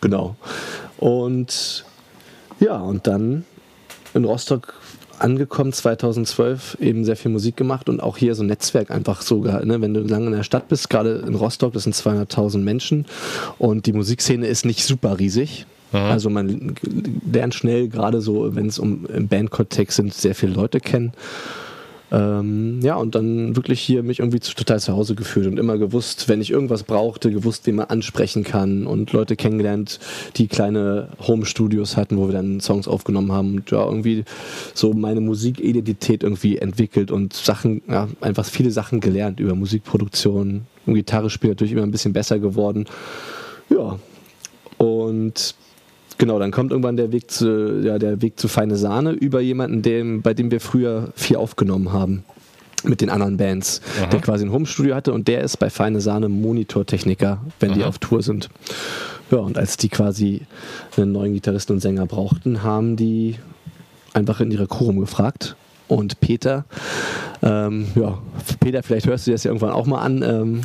Genau. Und ja, und dann in Rostock angekommen, 2012 eben sehr viel Musik gemacht und auch hier so ein Netzwerk einfach so. Ne? Wenn du lange in der Stadt bist, gerade in Rostock, das sind 200.000 Menschen und die Musikszene ist nicht super riesig. Mhm. Also man lernt schnell, gerade so, wenn es um im Bandkontext sind, sehr viele Leute kennen. Ähm, ja, und dann wirklich hier mich irgendwie total zu Hause gefühlt und immer gewusst, wenn ich irgendwas brauchte, gewusst, wie man ansprechen kann und Leute kennengelernt, die kleine Home-Studios hatten, wo wir dann Songs aufgenommen haben und ja, irgendwie so meine Musikidentität irgendwie entwickelt und Sachen, ja, einfach viele Sachen gelernt über Musikproduktion und Gitarre spielen natürlich immer ein bisschen besser geworden. Ja, und Genau, dann kommt irgendwann der Weg zu, ja, der Weg zu Feine Sahne über jemanden, dem, bei dem wir früher viel aufgenommen haben mit den anderen Bands, Aha. der quasi ein Homestudio hatte und der ist bei Feine Sahne Monitortechniker, wenn Aha. die auf Tour sind. Ja, und als die quasi einen neuen Gitarristen und Sänger brauchten, haben die einfach in ihre Crew gefragt. Und Peter, ähm, ja, Peter, vielleicht hörst du das ja irgendwann auch mal an. Ähm,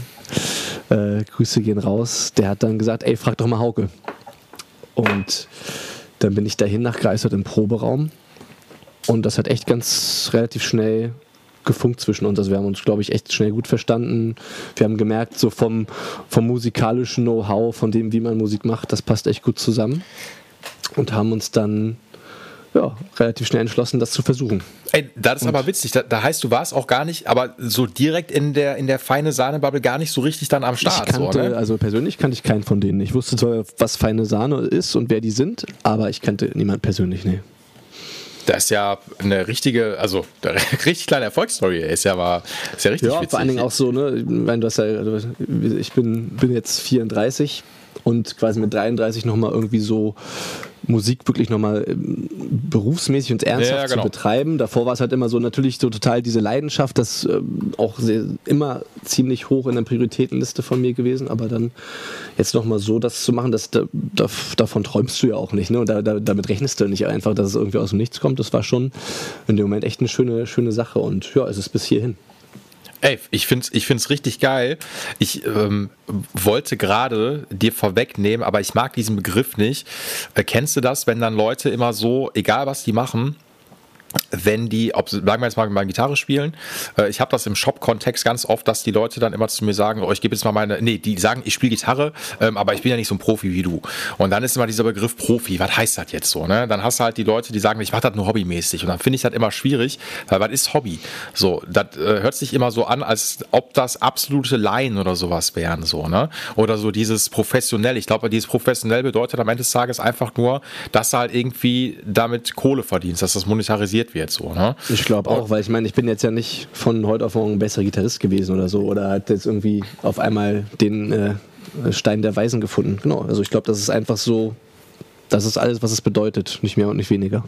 äh, Grüße gehen raus. Der hat dann gesagt, ey, frag doch mal Hauke. Und dann bin ich dahin nach Greifswald im Proberaum. Und das hat echt ganz relativ schnell gefunkt zwischen uns. Also wir haben uns, glaube ich, echt schnell gut verstanden. Wir haben gemerkt, so vom, vom musikalischen Know-how, von dem, wie man Musik macht, das passt echt gut zusammen. Und haben uns dann ja, relativ schnell entschlossen, das zu versuchen. Ey, das ist und aber witzig. Da, da, heißt, du warst auch gar nicht, aber so direkt in der, in der feine Sahne-Bubble gar nicht so richtig dann am Start. Ich kannte, so, ne? Also persönlich kannte ich keinen von denen. Ich wusste zwar, was feine Sahne ist und wer die sind, aber ich kannte niemand persönlich, nee. Das ist ja eine richtige, also eine richtig kleine Erfolgsstory. Ist ja, war, ist ja richtig ja, witzig. vor allen Dingen auch so, ne? Ich, meine, du hast ja, ich bin, bin jetzt 34 und quasi mit 33 nochmal irgendwie so Musik wirklich nochmal ähm, berufsmäßig und ernsthaft ja, genau. zu betreiben. Davor war es halt immer so natürlich so total diese Leidenschaft, das ähm, auch sehr, immer ziemlich hoch in der Prioritätenliste von mir gewesen, aber dann jetzt nochmal so das zu machen, das, da, da, davon träumst du ja auch nicht. Ne? Und da, da, damit rechnest du nicht einfach, dass es irgendwie aus dem Nichts kommt. Das war schon in dem Moment echt eine schöne, schöne Sache und ja, es ist bis hierhin. Ey, ich finde es ich find's richtig geil. Ich ähm, wollte gerade dir vorwegnehmen, aber ich mag diesen Begriff nicht. Äh, kennst du das, wenn dann Leute immer so, egal was die machen, wenn die, ob, sagen wir jetzt mal, mal Gitarre spielen, äh, ich habe das im Shop-Kontext ganz oft, dass die Leute dann immer zu mir sagen, oh, ich gebe jetzt mal meine, nee, die sagen, ich spiele Gitarre, ähm, aber ich bin ja nicht so ein Profi wie du. Und dann ist immer dieser Begriff Profi, was heißt das jetzt so, ne? Dann hast du halt die Leute, die sagen, ich mache das nur hobbymäßig. Und dann finde ich das immer schwierig, weil was ist Hobby? So, das äh, hört sich immer so an, als ob das absolute Laien oder sowas wären, so, ne? Oder so dieses professionell. Ich glaube, dieses professionell bedeutet am Ende des Tages einfach nur, dass du halt irgendwie damit Kohle verdienst, dass das monetarisiert realisiert wird. So, ne? Ich glaube auch, weil ich meine, ich bin jetzt ja nicht von heute auf morgen ein besserer Gitarrist gewesen oder so oder hat jetzt irgendwie auf einmal den äh, Stein der Weisen gefunden. Genau, also ich glaube, das ist einfach so das ist alles, was es bedeutet, nicht mehr und nicht weniger.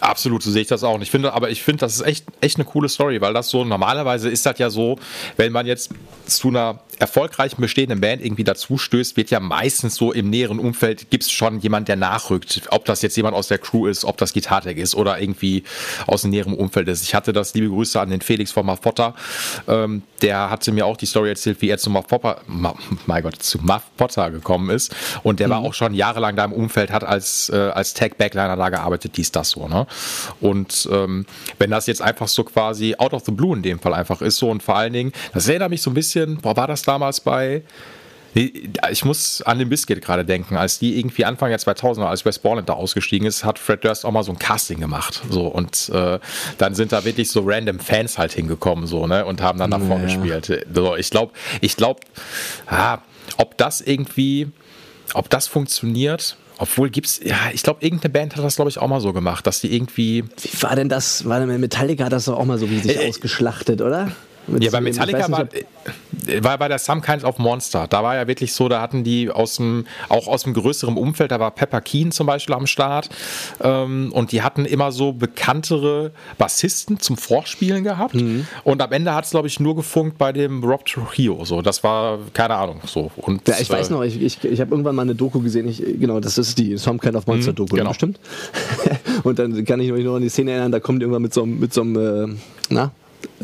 Absolut, so sehe ich das auch. Und ich finde, aber ich finde, das ist echt, echt eine coole Story, weil das so, normalerweise ist das ja so, wenn man jetzt zu einer erfolgreichen bestehenden Band irgendwie dazu stößt, wird ja meistens so im näheren Umfeld gibt es schon jemand, der nachrückt. Ob das jetzt jemand aus der Crew ist, ob das Gitartech ist oder irgendwie aus dem näheren Umfeld ist. Ich hatte das, liebe Grüße an den Felix von Muff ähm, der hatte mir auch die Story erzählt, wie er zu Muff Potter, mein Gott, zu Muff Potter gekommen ist. Und der mhm. war auch schon jahrelang da im Umfeld, hat als, äh, als Tech-Backliner da gearbeitet, dies, das so. Ne? Und ähm, wenn das jetzt einfach so quasi out of the blue in dem Fall einfach ist so und vor allen Dingen, das erinnert mich so ein bisschen, boah, war das damals bei ich muss an den Biscuit gerade denken, als die irgendwie Anfang der 2000er, als West Borland da ausgestiegen ist, hat Fred Durst auch mal so ein Casting gemacht. So, und äh, dann sind da wirklich so random Fans halt hingekommen so, ne, und haben dann davor naja. gespielt. So, ich glaube, ich glaube, ah, ob das irgendwie, ob das funktioniert, obwohl gibt's, ja, ich glaube, irgendeine Band hat das, glaube ich, auch mal so gemacht, dass die irgendwie. Wie war denn das? War denn Metallica hat das doch auch mal so wie sich äh, äh ausgeschlachtet, oder? Mit ja, bei Metallica war, war bei der Some Kind of Monster. Da war ja wirklich so, da hatten die aus dem, auch aus dem größeren Umfeld, da war Pepper Keen zum Beispiel am Start. Ähm, und die hatten immer so bekanntere Bassisten zum Vorspielen gehabt. Mhm. Und am Ende hat es, glaube ich, nur gefunkt bei dem Rob Trujillo. So, das war, keine Ahnung, so. Und, ja, ich äh, weiß noch, ich, ich, ich habe irgendwann mal eine Doku gesehen, ich, genau, das ist die Some Kind of Monster mhm, Doku, genau. bestimmt. und dann kann ich mich noch an die Szene erinnern, da kommt irgendwann mit so, mit so einem, äh, na, äh,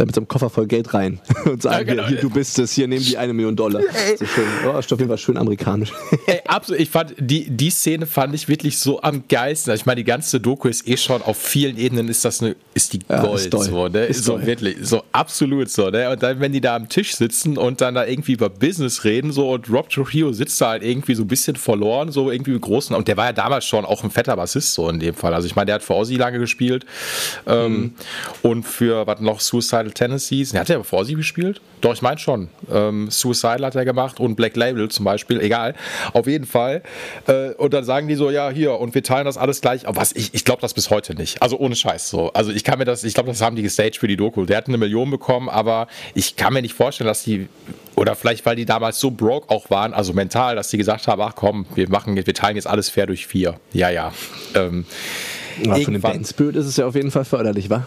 mit so einem Koffer voll Geld rein und sagen, ja, genau. hier, du bist es, hier nehmen die eine Million Dollar. So schön, oh, ist auf jeden Fall schön amerikanisch. Ey, absolut, ich fand, die, die Szene fand ich wirklich so am geilsten. Also ich meine, die ganze Doku ist eh schon, auf vielen Ebenen ist das eine, ist die Gold, ja, ist so, ne? Ist so wirklich, so absolut so, ne? Und dann, wenn die da am Tisch sitzen und dann da irgendwie über Business reden, so, und Rob Trujillo sitzt da halt irgendwie so ein bisschen verloren, so irgendwie im Großen, und der war ja damals schon auch ein fetter Bassist, so in dem Fall. Also ich meine, der hat für Ozzy lange gespielt, ähm, mhm. und für, was noch, Suicidal Tendencies. Hat er bevor sie gespielt? Doch, ich meine schon. Ähm, Suicide hat er gemacht und Black Label zum Beispiel, egal. Auf jeden Fall. Äh, und dann sagen die so, ja, hier, und wir teilen das alles gleich. Aber was, ich, ich glaube das bis heute nicht. Also ohne Scheiß so. Also ich kann mir das, ich glaube, das haben die gestaged für die Doku. Der hat eine Million bekommen, aber ich kann mir nicht vorstellen, dass die oder vielleicht, weil die damals so broke auch waren, also mental, dass die gesagt haben, ach komm, wir machen, wir teilen jetzt alles fair durch vier. Ja, ja. Ähm, ja, für den Bandspirit ist es ja auf jeden Fall förderlich, wa?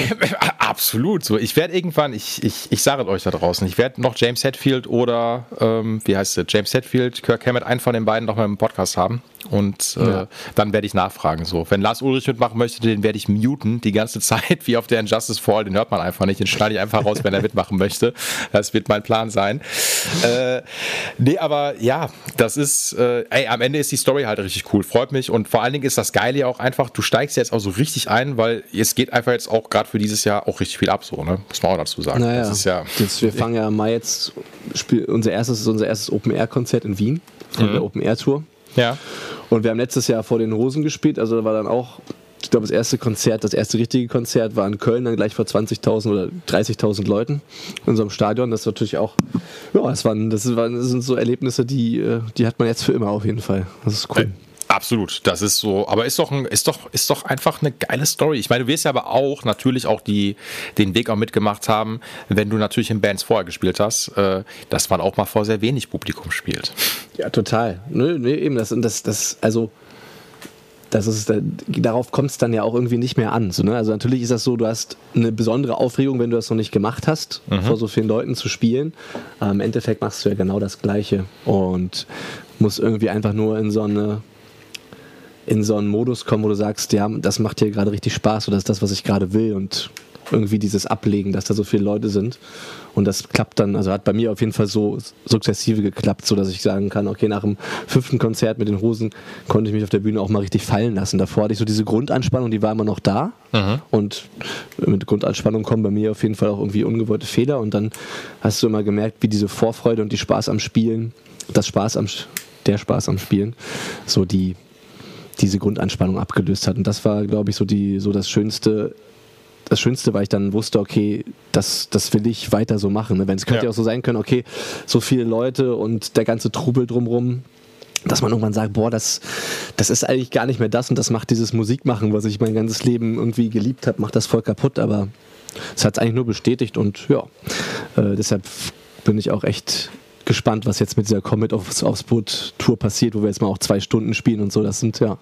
Absolut. So, ich werde irgendwann, ich, ich, ich sage es euch da draußen, ich werde noch James Hetfield oder, ähm, wie heißt es, James Hetfield, Kirk Hammett, einen von den beiden noch mal im Podcast haben. Und äh, ja. dann werde ich nachfragen. So, wenn Lars Ulrich mitmachen möchte, den werde ich muten die ganze Zeit, wie auf der Injustice Fall. Den hört man einfach nicht. Den schneide ich einfach raus, wenn er mitmachen möchte. Das wird mein Plan sein. Äh, nee, aber ja, das ist, äh, ey, am Ende ist die Story halt richtig cool. Freut mich. Und vor allen Dingen ist das Geile ja auch einfach, du steigst jetzt auch so richtig ein, weil es geht einfach jetzt auch gerade für dieses Jahr auch richtig viel ab, so, ne? Muss man auch dazu sagen. Naja, das ist ja, jetzt, wir fangen ja im Mai jetzt, spiel, unser erstes, unser erstes Open-Air-Konzert in Wien von mhm. der Open-Air-Tour. Ja. Und wir haben letztes Jahr vor den Hosen gespielt, also da war dann auch ich glaube, das erste Konzert, das erste richtige Konzert war in Köln, dann gleich vor 20.000 oder 30.000 Leuten in einem Stadion. Das ist natürlich auch, ja, das, waren, das, waren, das sind so Erlebnisse, die, äh, die hat man jetzt für immer auf jeden Fall. Das ist cool. Absolut, das ist so, aber ist doch, ein, ist doch, ist doch einfach eine geile Story. Ich meine, du wirst ja aber auch natürlich auch die, den Weg auch mitgemacht haben, wenn du natürlich in Bands vorher gespielt hast, äh, dass man auch mal vor sehr wenig Publikum spielt. Ja, total. Nö, nö, eben das, das, das, also das ist, darauf kommt es dann ja auch irgendwie nicht mehr an. So, ne? Also natürlich ist das so, du hast eine besondere Aufregung, wenn du das noch nicht gemacht hast, mhm. vor so vielen Leuten zu spielen. Aber Im Endeffekt machst du ja genau das Gleiche und musst irgendwie einfach nur in so eine in so einen Modus kommen, wo du sagst, ja, das macht hier gerade richtig Spaß oder das ist das, was ich gerade will und irgendwie dieses Ablegen, dass da so viele Leute sind. Und das klappt dann, also hat bei mir auf jeden Fall so sukzessive geklappt, so dass ich sagen kann, okay, nach dem fünften Konzert mit den Hosen konnte ich mich auf der Bühne auch mal richtig fallen lassen. Davor hatte ich so diese Grundanspannung, die war immer noch da. Mhm. Und mit Grundanspannung kommen bei mir auf jeden Fall auch irgendwie ungewollte Fehler. Und dann hast du immer gemerkt, wie diese Vorfreude und die Spaß am Spielen, das Spaß am, der Spaß am Spielen, so die diese Grundanspannung abgelöst hat. Und das war, glaube ich, so, die, so das Schönste. Das Schönste, weil ich dann wusste, okay, das, das will ich weiter so machen. Ne? Wenn es könnte ja. auch so sein können, okay, so viele Leute und der ganze Trubel drumrum, dass man irgendwann sagt, boah, das, das ist eigentlich gar nicht mehr das und das macht dieses Musikmachen, was ich mein ganzes Leben irgendwie geliebt habe, macht das voll kaputt, aber es hat es eigentlich nur bestätigt und ja, äh, deshalb bin ich auch echt gespannt, was jetzt mit dieser Comet aufs, aufs Boot Tour passiert, wo wir jetzt mal auch zwei Stunden spielen und so. Das sind ja,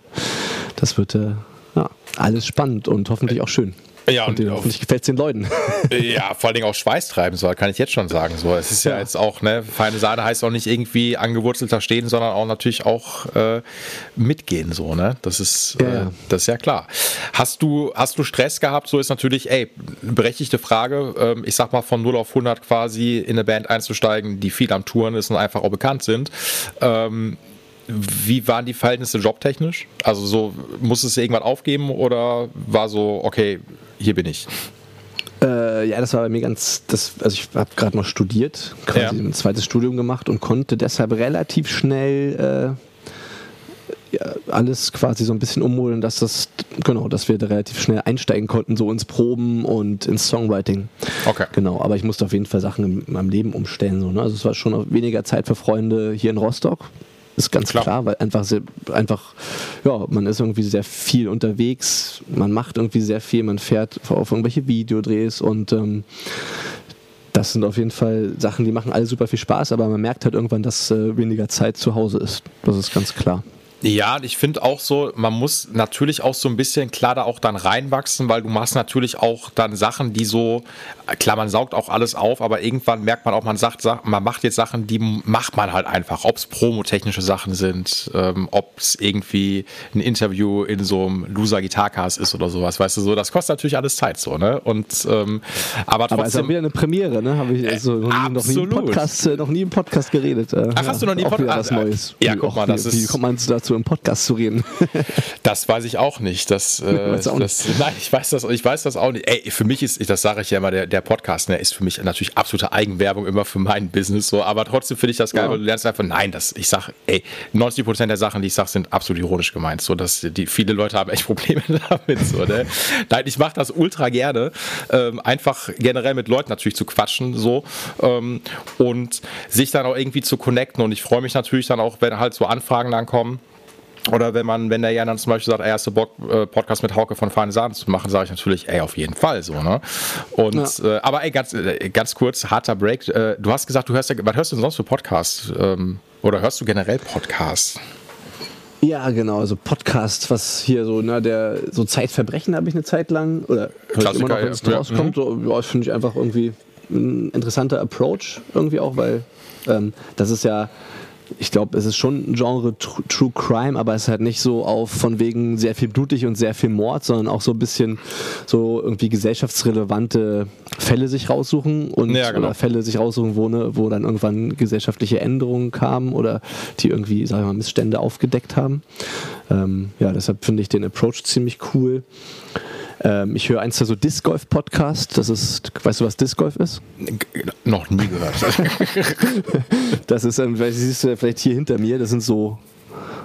das wird äh, ja, alles spannend und hoffentlich auch schön. Ja, und, und hoffentlich gefällt es den Leuten. Ja, vor allen Dingen auch schweißtreibend, so kann ich jetzt schon sagen. So, es ist ja, ja, jetzt auch, ne, feine Sahne heißt auch nicht irgendwie angewurzelter stehen, sondern auch natürlich auch äh, mitgehen, so, ne? Das ist, äh, ja. Äh, das ist ja klar. Hast du, hast du Stress gehabt? So ist natürlich, ey, berechtigte Frage. Ähm, ich sag mal, von 0 auf 100 quasi in eine Band einzusteigen, die viel am Touren ist und einfach auch bekannt sind. Ähm, wie waren die Verhältnisse jobtechnisch? Also so, muss es irgendwann aufgeben oder war so, okay, hier bin ich? Äh, ja, das war bei mir ganz, das, also ich habe gerade noch studiert, quasi ja. ein zweites Studium gemacht und konnte deshalb relativ schnell äh, ja, alles quasi so ein bisschen umholen, dass das, genau, dass wir da relativ schnell einsteigen konnten, so ins Proben und ins Songwriting. Okay. Genau, aber ich musste auf jeden Fall Sachen in meinem Leben umstellen. So, ne? Also es war schon weniger Zeit für Freunde hier in Rostock, ist ganz klar, klar weil einfach, sehr, einfach, ja, man ist irgendwie sehr viel unterwegs, man macht irgendwie sehr viel, man fährt auf irgendwelche Videodrehs und ähm, das sind auf jeden Fall Sachen, die machen alle super viel Spaß, aber man merkt halt irgendwann, dass äh, weniger Zeit zu Hause ist. Das ist ganz klar. Ja, ich finde auch so, man muss natürlich auch so ein bisschen klar da auch dann reinwachsen, weil du machst natürlich auch dann Sachen, die so, klar, man saugt auch alles auf, aber irgendwann merkt man auch, man sagt, man macht jetzt Sachen, die macht man halt einfach. Ob es promotechnische Sachen sind, ähm, ob es irgendwie ein Interview in so einem Loser Gitarcast ist oder sowas, weißt du so, das kostet natürlich alles Zeit so, ne? Und ähm, aber trotzdem. Aber es ist ja wieder eine Premiere, ne? Habe ich also noch, nie, noch, nie im Podcast, äh, noch nie im Podcast geredet. Äh, Ach, hast du noch nie im Podcast? Neues. Ja, guck mal, das ist. Wie kommt man dazu? Dazu, im Podcast zu reden? das weiß ich auch nicht. Das, äh, das. Nein, ich weiß das, ich weiß das auch nicht. Ey, für mich ist, das sage ich ja immer, der, der Podcast, ne, ist für mich natürlich absolute Eigenwerbung immer für mein Business so, aber trotzdem finde ich das geil, ja. weil du lernst einfach, nein, das, ich sage, ey, 90 Prozent der Sachen, die ich sage, sind absolut ironisch gemeint, so, dass die, viele Leute haben echt Probleme damit, so, ne? Nein, ich mache das ultra gerne, ähm, einfach generell mit Leuten natürlich zu quatschen, so, ähm, und sich dann auch irgendwie zu connecten und ich freue mich natürlich dann auch, wenn halt so Anfragen dann kommen, oder wenn man, wenn der Jan dann zum Beispiel sagt, er hast du Bock, äh, Podcast mit Hauke von Feine Sahne zu machen, sage ich natürlich, ey, auf jeden Fall so, ne? Und ja. äh, aber ey, ganz, äh, ganz kurz, harter Break. Äh, du hast gesagt, du hörst ja, was hörst du denn sonst für Podcasts? Ähm, oder hörst du generell Podcasts? Ja, genau, also Podcast, was hier so, ne, der so Zeitverbrechen habe ich eine Zeit lang, oder immer noch, wenn es ja. rauskommt, ja. so, ja, finde ich einfach irgendwie ein interessanter Approach irgendwie auch, weil ähm, das ist ja ich glaube, es ist schon ein Genre True Crime, aber es ist halt nicht so auf von wegen sehr viel blutig und sehr viel Mord, sondern auch so ein bisschen so irgendwie gesellschaftsrelevante Fälle sich raussuchen und ja, genau. oder Fälle sich raussuchen, wo, ne, wo dann irgendwann gesellschaftliche Änderungen kamen oder die irgendwie, sagen wir mal, Missstände aufgedeckt haben. Ähm, ja, deshalb finde ich den Approach ziemlich cool. Ähm, ich höre eins der so Disc Golf Podcast. Das ist, weißt du, was Disc Golf ist? Noch nie gehört. das ist, ähm, siehst du vielleicht hier hinter mir, das sind so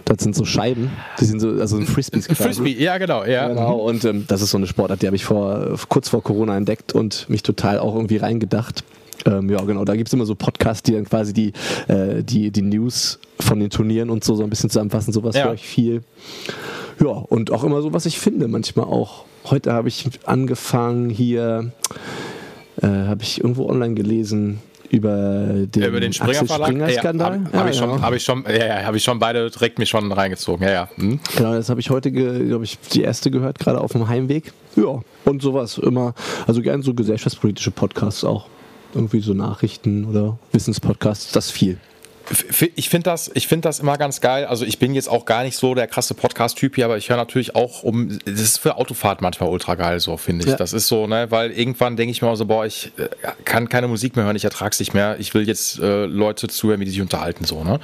Das sind so Scheiben, die sind so, also Frisbees quasi. Frisbee, ja genau, ja. Genau, und ähm, das ist so eine Sportart, die habe ich vor, kurz vor Corona entdeckt und mich total auch irgendwie reingedacht. Ähm, ja, genau, da gibt es immer so Podcasts, die dann quasi die, äh, die, die News von den Turnieren und so, so ein bisschen zusammenfassen. Sowas Ja. höre ich viel. Ja, und auch immer so, was ich finde, manchmal auch. Heute habe ich angefangen hier, äh, habe ich irgendwo online gelesen über den, Über den Springer. Springer ja, Skandal. Habe hab ich, schon- genau. hab ich schon, ja, ja, habe ich schon beide direkt mich schon reingezogen. Ja, ja. Hm. Genau, das habe ich heute, glaube ich, die erste gehört, gerade auf dem Heimweg. Ja, und sowas immer. Also gern so gesellschaftspolitische Podcasts auch. Irgendwie so Nachrichten oder Wissenspodcasts, das viel. Ich finde das, ich das immer ganz geil. Also ich bin jetzt auch gar nicht so der krasse Podcast-Typ hier, aber ich höre natürlich auch um, das ist für Autofahrt manchmal ultra geil, so finde ich. Ja. Das ist so, ne, weil irgendwann denke ich mir auch so, boah, ich äh, kann keine Musik mehr hören, ich ertrage es nicht mehr. Ich will jetzt äh, Leute zuhören, wie die sich unterhalten, so, ne.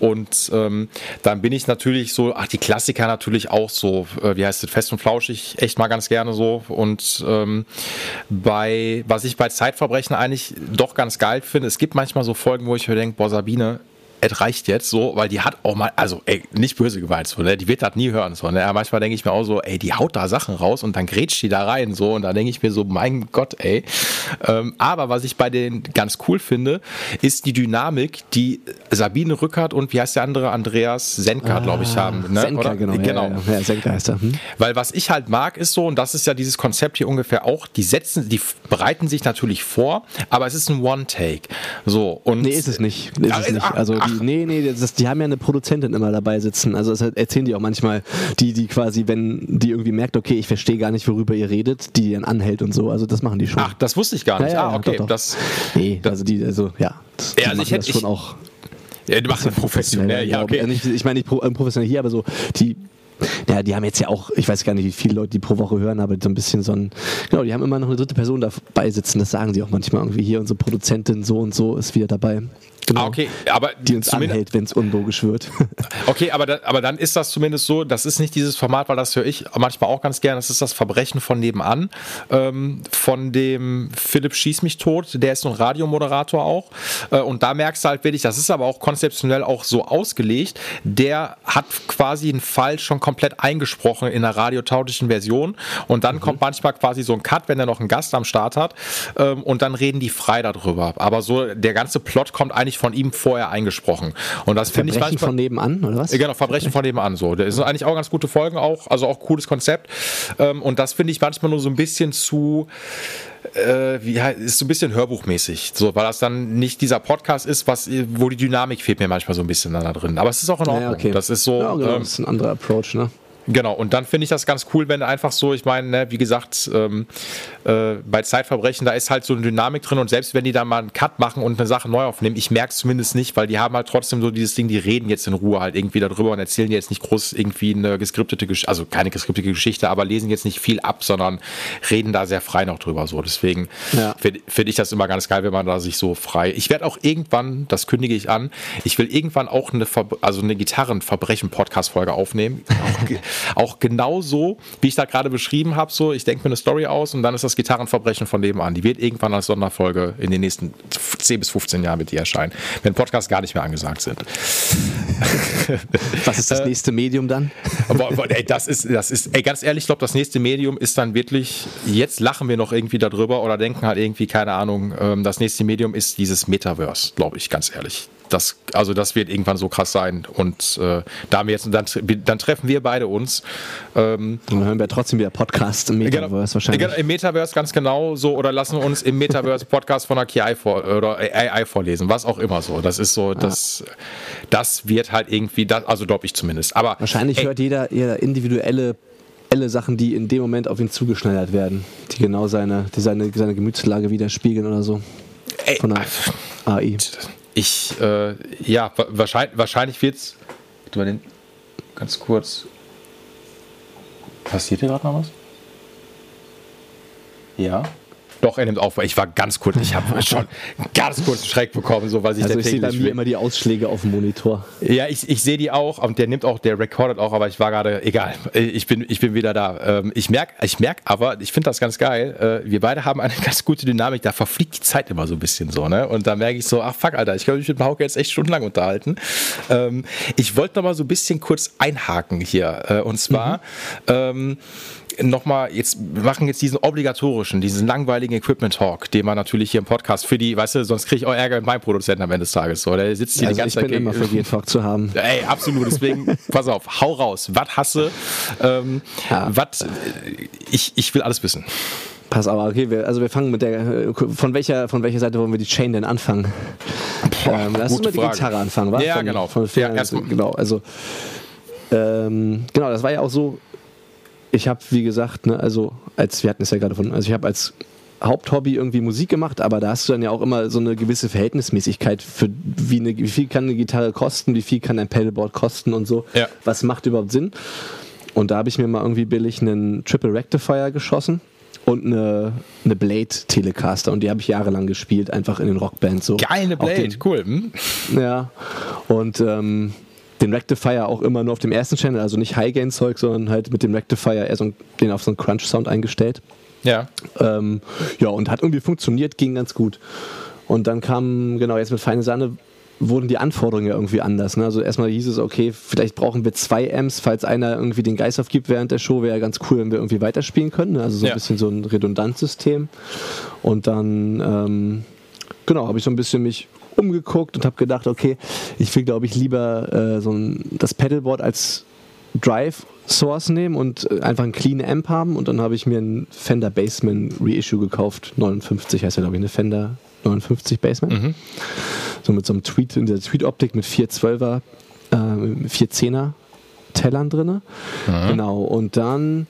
Und ähm, dann bin ich natürlich so, ach, die Klassiker natürlich auch so, äh, wie heißt es, fest und flauschig, echt mal ganz gerne so. Und ähm, bei, was ich bei Zeitverbrechen eigentlich doch ganz geil finde, es gibt manchmal so Folgen, wo ich mir denke, boah, Sabine, es reicht jetzt so, weil die hat auch mal, also ey, nicht böse gemeint, so, ne? die wird das nie hören. So, ne? Aber manchmal denke ich mir auch so, ey, die haut da Sachen raus und dann grätscht die da rein so und da denke ich mir so, mein Gott, ey. Ähm, aber was ich bei denen ganz cool finde, ist die Dynamik, die Sabine Rückert und wie heißt der andere, Andreas Senka, glaube ich, haben. Ne? Senka, Oder? genau. genau. Ja, ja, Senka heißt er. Hm? Weil was ich halt mag, ist so, und das ist ja dieses Konzept hier ungefähr auch, die setzen, die bereiten sich natürlich vor, aber es ist ein One-Take. So, und Nee, ist es nicht. Ist Ja, es nicht. Also ach. nee, nee, das, die haben ja eine Produzentin immer dabei sitzen. Also das erzählen die auch manchmal, die, die quasi, wenn die irgendwie merkt, okay, ich verstehe gar nicht, worüber ihr redet, die dann anhält und so. Also das machen die schon. Ach, das wusste ich gar nicht. ah, okay. doch, doch. Das, nee, also die, also ja. Das, die Ja, also ich hätte- das schon ich- auch. ja, die machen professionell. Ja, ich. okay. Nicht, ich meine nicht äh, professionell hier, aber so die. Ja, die haben jetzt ja auch, ich weiß gar nicht, wie viele Leute die pro Woche hören, aber so ein bisschen so ein, genau, die haben immer noch eine dritte Person dabei sitzen, das sagen sie auch manchmal irgendwie hier, unsere Produzentin so und so ist wieder dabei. Genau. Ah, okay, aber Die uns anhält, wenn es unlogisch wird. Okay, aber, da, aber dann ist das zumindest so, das ist nicht dieses Format, weil das höre ich manchmal auch ganz gern, das ist das Verbrechen von nebenan, ähm, von dem Philipp Schieß mich tot, der ist so ein Radiomoderator auch äh, und da merkst du halt wirklich, das ist aber auch konzeptionell auch so ausgelegt, der hat quasi einen Fall schon komplett eingesprochen in einer radiotauglichen Version und dann kommt manchmal quasi so ein Cut, wenn er noch einen Gast am Start hat ähm, und dann reden die frei darüber, aber so der ganze Plot kommt eigentlich von ihm vorher eingesprochen und das finde ich Verbrechen von nebenan, oder was? Genau, Verbrechen von nebenan so. Das sind eigentlich auch ganz gute Folgen auch, also auch cooles Konzept. Ähm, und das finde ich manchmal nur so ein bisschen zu, äh, wie ist so ein bisschen hörbuchmäßig, so, weil das dann nicht dieser Podcast ist, was, wo die Dynamik fehlt mir manchmal so ein bisschen da drin. Aber es ist auch in Ordnung. Ja, okay. Das ist so, Ja, genau, ähm, das ist ein anderer Approach, ne? Genau, und dann finde ich das ganz cool, wenn einfach so, ich meine, ne, wie gesagt, ähm, äh, bei Zeitverbrechen, da ist halt so eine Dynamik drin und selbst wenn die da mal einen Cut machen und eine Sache neu aufnehmen, ich merke es zumindest nicht, weil die haben halt trotzdem so dieses Ding, die reden jetzt in Ruhe halt irgendwie darüber und erzählen jetzt nicht groß irgendwie eine geskriptete Geschichte, also keine geskriptete Geschichte, aber lesen jetzt nicht viel ab, sondern reden da sehr frei noch drüber so. Deswegen Ja. finde find ich das immer ganz geil, wenn man da sich so frei. Ich werde auch irgendwann, das kündige ich an, ich will irgendwann auch eine, Ver also eine Gitarrenverbrechen-Podcast-Folge aufnehmen. Auch, ge- auch genauso, wie ich da gerade beschrieben habe. So, ich denke mir eine Story aus und dann ist das Gitarrenverbrechen von nebenan. Die wird irgendwann als Sonderfolge in den nächsten 10 bis 15 Jahren mit dir erscheinen, wenn Podcasts gar nicht mehr angesagt sind. Was ist das Äh, nächste Medium dann? Aber, aber ey, das ist, das ist, ey, ganz ehrlich, ich glaube, das nächste Medium ist dann wirklich, jetzt lachen wir noch irgendwie darüber oder denken halt irgendwie, keine Ahnung, ähm, das nächste Medium ist dieses Metaverse, glaube ich, ganz ehrlich. Das, also das wird irgendwann so krass sein. Und äh, da haben wir jetzt, dann, dann treffen wir beide uns. Ähm, Dann hören wir trotzdem wieder Podcast im Metaverse wahrscheinlich. Genau, Im Metaverse ganz genau so oder lassen uns im Metaverse Podcast von der KI vor, oder AI vorlesen, was auch immer so. Das ist so, das, das wird halt irgendwie, das, also glaube ich zumindest. Aber Wahrscheinlich ey, hört jeder eher individuelle alle Sachen, die in dem Moment auf ihn zugeschneidert werden, die genau seine, die seine, seine Gemütslage widerspiegeln oder so. ey, Von der AI. Ich, äh, ja, wa- wahrscheinlich, wahrscheinlich wird's. Warte mal, den, ganz kurz. Passiert hier gerade noch was? Ja. Doch, er nimmt auf. Ich war ganz kurz, ich habe schon ganz kurz Schreck bekommen, so weil sich Also ich sehe bei mir immer die Ausschläge auf dem Monitor. Ja, ich, ich sehe die auch und der nimmt auch, der recordet auch, aber ich war gerade, egal, ich bin, ich bin wieder da. Ähm, Ich merke ich merk aber, ich finde das ganz geil, äh, wir beide haben eine ganz gute Dynamik, da verfliegt die Zeit immer so ein bisschen so, ne? Und da merke ich so, ach fuck, Alter, ich kann mich mit Hauke jetzt echt stundenlang unterhalten. Ähm, Ich wollte noch mal so ein bisschen kurz einhaken hier äh, und zwar, ähm, nochmal, jetzt wir machen jetzt diesen obligatorischen, diesen langweiligen Equipment-Talk, den man natürlich hier im Podcast für die, weißt du, sonst kriege ich auch Ärger mit meinem Produzenten am Ende des Tages. So, der sitzt hier Also die ich ganze bin Zeit. immer für Gear-Talk zu haben. Ey, absolut. Deswegen, pass auf, hau raus. Was hasse? Ähm, Ja. Was? äh, Ich, ich will alles wissen. Pass auf, okay, wir, also wir fangen mit der, äh, von welcher, von welcher Seite wollen wir die Chain denn anfangen? ähm, lass uns mit der Frage. Gitarre anfangen, wa? Ja, von, genau. Von Ja, erstmal- genau, also ähm, genau, das war ja auch so. Ich habe, wie gesagt, ne, also als wir hatten es ja gerade von, also ich habe als Haupthobby irgendwie Musik gemacht, aber da hast du dann ja auch immer so eine gewisse Verhältnismäßigkeit für wie, eine, wie viel kann eine Gitarre kosten, wie viel kann ein Pedalboard kosten und so. Ja. Was macht überhaupt Sinn? Und da habe ich mir mal irgendwie billig einen Triple Rectifier geschossen und eine, eine Blade Telecaster und die habe ich jahrelang gespielt, einfach in den Rockbands so. Geile Auch Blade, den- cool. Hm? ja. Und ähm, den Rectifier auch immer nur auf dem ersten Channel, also nicht High-Gain-Zeug, sondern halt mit dem Rectifier eher so den auf so einen Crunch-Sound eingestellt. Ja. Ähm, ja, und hat irgendwie funktioniert, ging ganz gut. Und dann kam, genau, jetzt mit Feine Sahne wurden die Anforderungen ja irgendwie anders. Ne? Also erstmal hieß es, okay, vielleicht brauchen wir zwei Amps, falls einer irgendwie den Geist aufgibt während der Show, wäre ja ganz cool, wenn wir irgendwie weiterspielen können. Ne? Also so ein Ja. bisschen so ein Redundanzsystem. Und dann, ähm, genau, habe ich so ein bisschen mich umgeguckt und habe gedacht, okay, ich will, glaube ich, lieber äh, so ein, das Pedalboard als Drive Source nehmen und äh, einfach einen clean Amp haben und dann habe ich mir einen Fender Bassman Reissue gekauft, 59 heißt ja glaube ich eine Fender 59 Bassman. So mit so einem Tweet, in der Tweet-Optik mit 412er, äh, 410er Tellern drin. Genau, und dann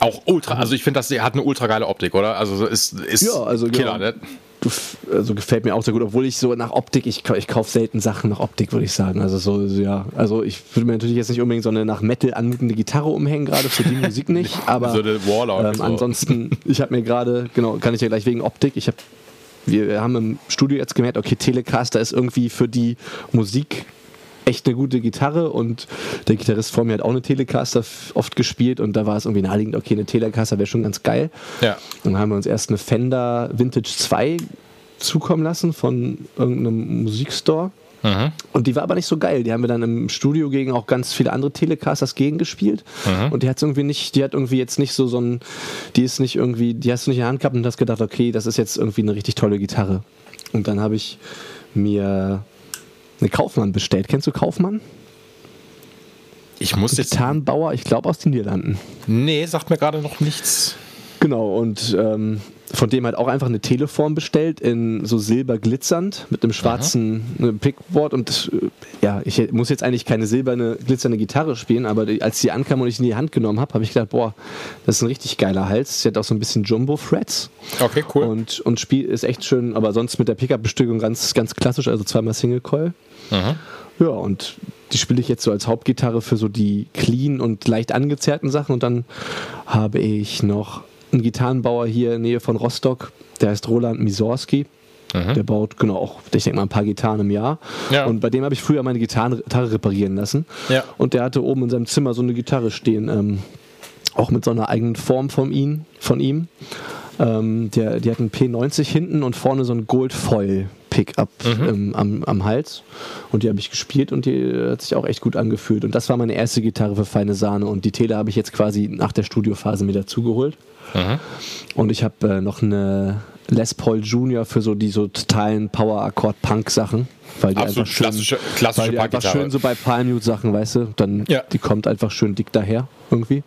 Auch ultra, also ich finde, das hat eine ultra geile Optik, oder? Also so ist, ist Ja, also Killer, genau. ne? Gef- also gefällt mir auch sehr gut, obwohl ich so nach Optik, ich, ich kaufe selten Sachen nach Optik, würde ich sagen. Also so, ja, also ich würde mir natürlich jetzt nicht unbedingt so eine nach Metal anmutende Gitarre umhängen, gerade für die Musik nicht, aber So ähm, so. ansonsten, ich habe mir gerade, genau, kann ich ja gleich wegen Optik, ich habe, wir haben im Studio jetzt gemerkt, okay, Telecaster ist irgendwie für die Musik echt eine gute Gitarre und der Gitarrist vor mir hat auch eine Telecaster oft gespielt und da war es irgendwie naheliegend, okay, eine Telecaster wäre schon ganz geil. Ja. Dann haben wir uns erst eine Fender Vintage 2 zukommen lassen von irgendeinem Musikstore. Und die war aber nicht so geil. Die haben wir dann im Studio gegen auch ganz viele andere Telecasters gegen gespielt. Und die hat irgendwie nicht, die hat irgendwie jetzt nicht so so ein, die ist nicht irgendwie, die hast du nicht in der Hand gehabt und hast gedacht, okay, das ist jetzt irgendwie eine richtig tolle Gitarre. Und dann habe ich mir eine Kaufmann bestellt. Kennst du Kaufmann? Ich muss jetzt. Gitarrenbauer, ich glaube aus den Niederlanden. Nee, sagt mir gerade noch nichts. Genau, und ähm, von dem halt auch einfach eine Teleform bestellt in so silber glitzernd mit einem schwarzen äh, Pickboard und äh, ja, ich muss jetzt eigentlich keine silberne glitzernde Gitarre spielen, aber als die ankam und ich in die Hand genommen habe, habe ich gedacht, boah, das ist ein richtig geiler Hals. Sie hat auch so ein bisschen Jumbo-Frets Okay, cool. und, und Spiel ist echt schön, aber sonst mit der Pickup-Bestückung ganz, ganz klassisch, also zweimal Single-Coil. Ja, und die spiele ich jetzt so als Hauptgitarre für so die clean und leicht angezerrten Sachen. Und dann habe ich noch einen Gitarrenbauer hier in der Nähe von Rostock, der heißt Roland Misorski. Der baut genau auch, ich denke mal, ein paar Gitarren im Jahr. Ja. Und bei dem habe ich früher meine Gitarre reparieren lassen. Ja. Und der hatte oben in seinem Zimmer so eine Gitarre stehen, ähm, auch mit so einer eigenen Form von ihm. Von ihm. Ähm, der, die hat einen P90 hinten und vorne so ein Gold-Foil Pickup ähm, am, am Hals. Und die habe ich gespielt und die hat sich auch echt gut angefühlt. Und das war meine erste Gitarre für feine Sahne. Und die Tele habe ich jetzt quasi nach der Studiophase mir dazugeholt. Und ich habe äh, noch eine Les Paul Junior für so die so totalen Power-Akkord-Punk-Sachen. Weil die Absolut einfach schön, klassische- klassische weil die einfach schön so bei Palmute-Sachen, weißt du, dann Ja. die kommt einfach schön dick daher irgendwie.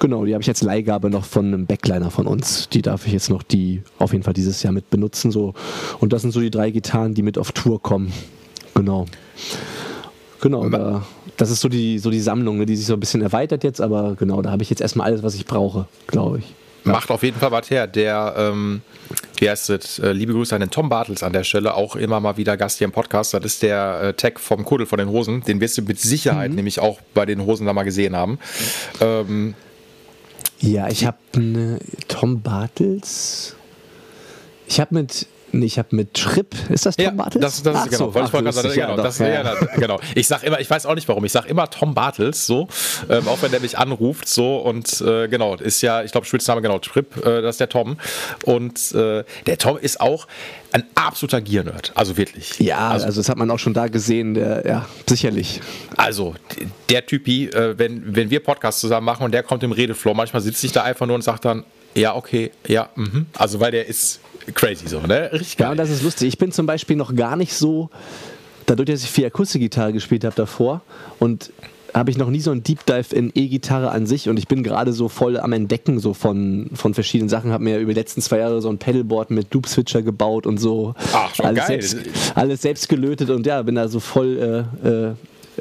Genau, die habe ich jetzt Leihgabe noch von einem Backliner von uns. Die darf ich jetzt noch die auf jeden Fall dieses Jahr mit benutzen so. Und das sind so die drei Gitarren, die mit auf Tour kommen. Genau. Genau, da, das ist so die, so die Sammlung, ne, die sich so ein bisschen erweitert jetzt, aber genau, da habe ich jetzt erstmal alles, was ich brauche, glaube ich. Macht auf jeden Fall was her. Der, ähm, wie heißt es, äh, liebe Grüße an den Tom Bartels an der Stelle, auch immer mal wieder Gast hier im Podcast. Das ist der äh, Tech vom Kuddel von den Hosen. Den wirst du mit Sicherheit nämlich auch bei den Hosen da mal gesehen haben. Ähm, Ja, ich habe eine Tom Bartels. Ich habe mit ich habe mit Schripp, ist das Tom ja, Bartels? Das, das ist, genau, so, ich sagen, genau, das, ja, ja. genau. Ich sag immer, ich weiß auch nicht warum, ich sage immer Tom Bartels, so, ähm, auch wenn der mich anruft, so, und äh, genau, ist ja, ich glaube, Spitzname, genau, Schripp, äh, das ist der Tom. Und äh, der Tom ist auch ein absoluter Gear-Nerd, also wirklich. Ja, also, also, das hat man auch schon da gesehen, der, ja, sicherlich. Also, der Typi, äh, wenn, wenn wir Podcasts zusammen machen und der kommt im Redeflow, manchmal sitzt sich da einfach nur und sagt dann, ja, okay, ja, mh. also weil der ist crazy so, ne? Richtig geil. Ja, und das ist lustig. Ich bin zum Beispiel noch gar nicht so, dadurch, dass ich viel Akustikgitarre gespielt habe davor und habe ich noch nie so einen Deep Dive in E-Gitarre an sich und ich bin gerade so voll am Entdecken so von, von verschiedenen Sachen. Habe mir über die letzten zwei Jahre so ein Pedalboard mit Loop Switcher gebaut und so. Ach, schon alles geil. Selbst, alles selbst gelötet und ja, bin da so voll äh, äh,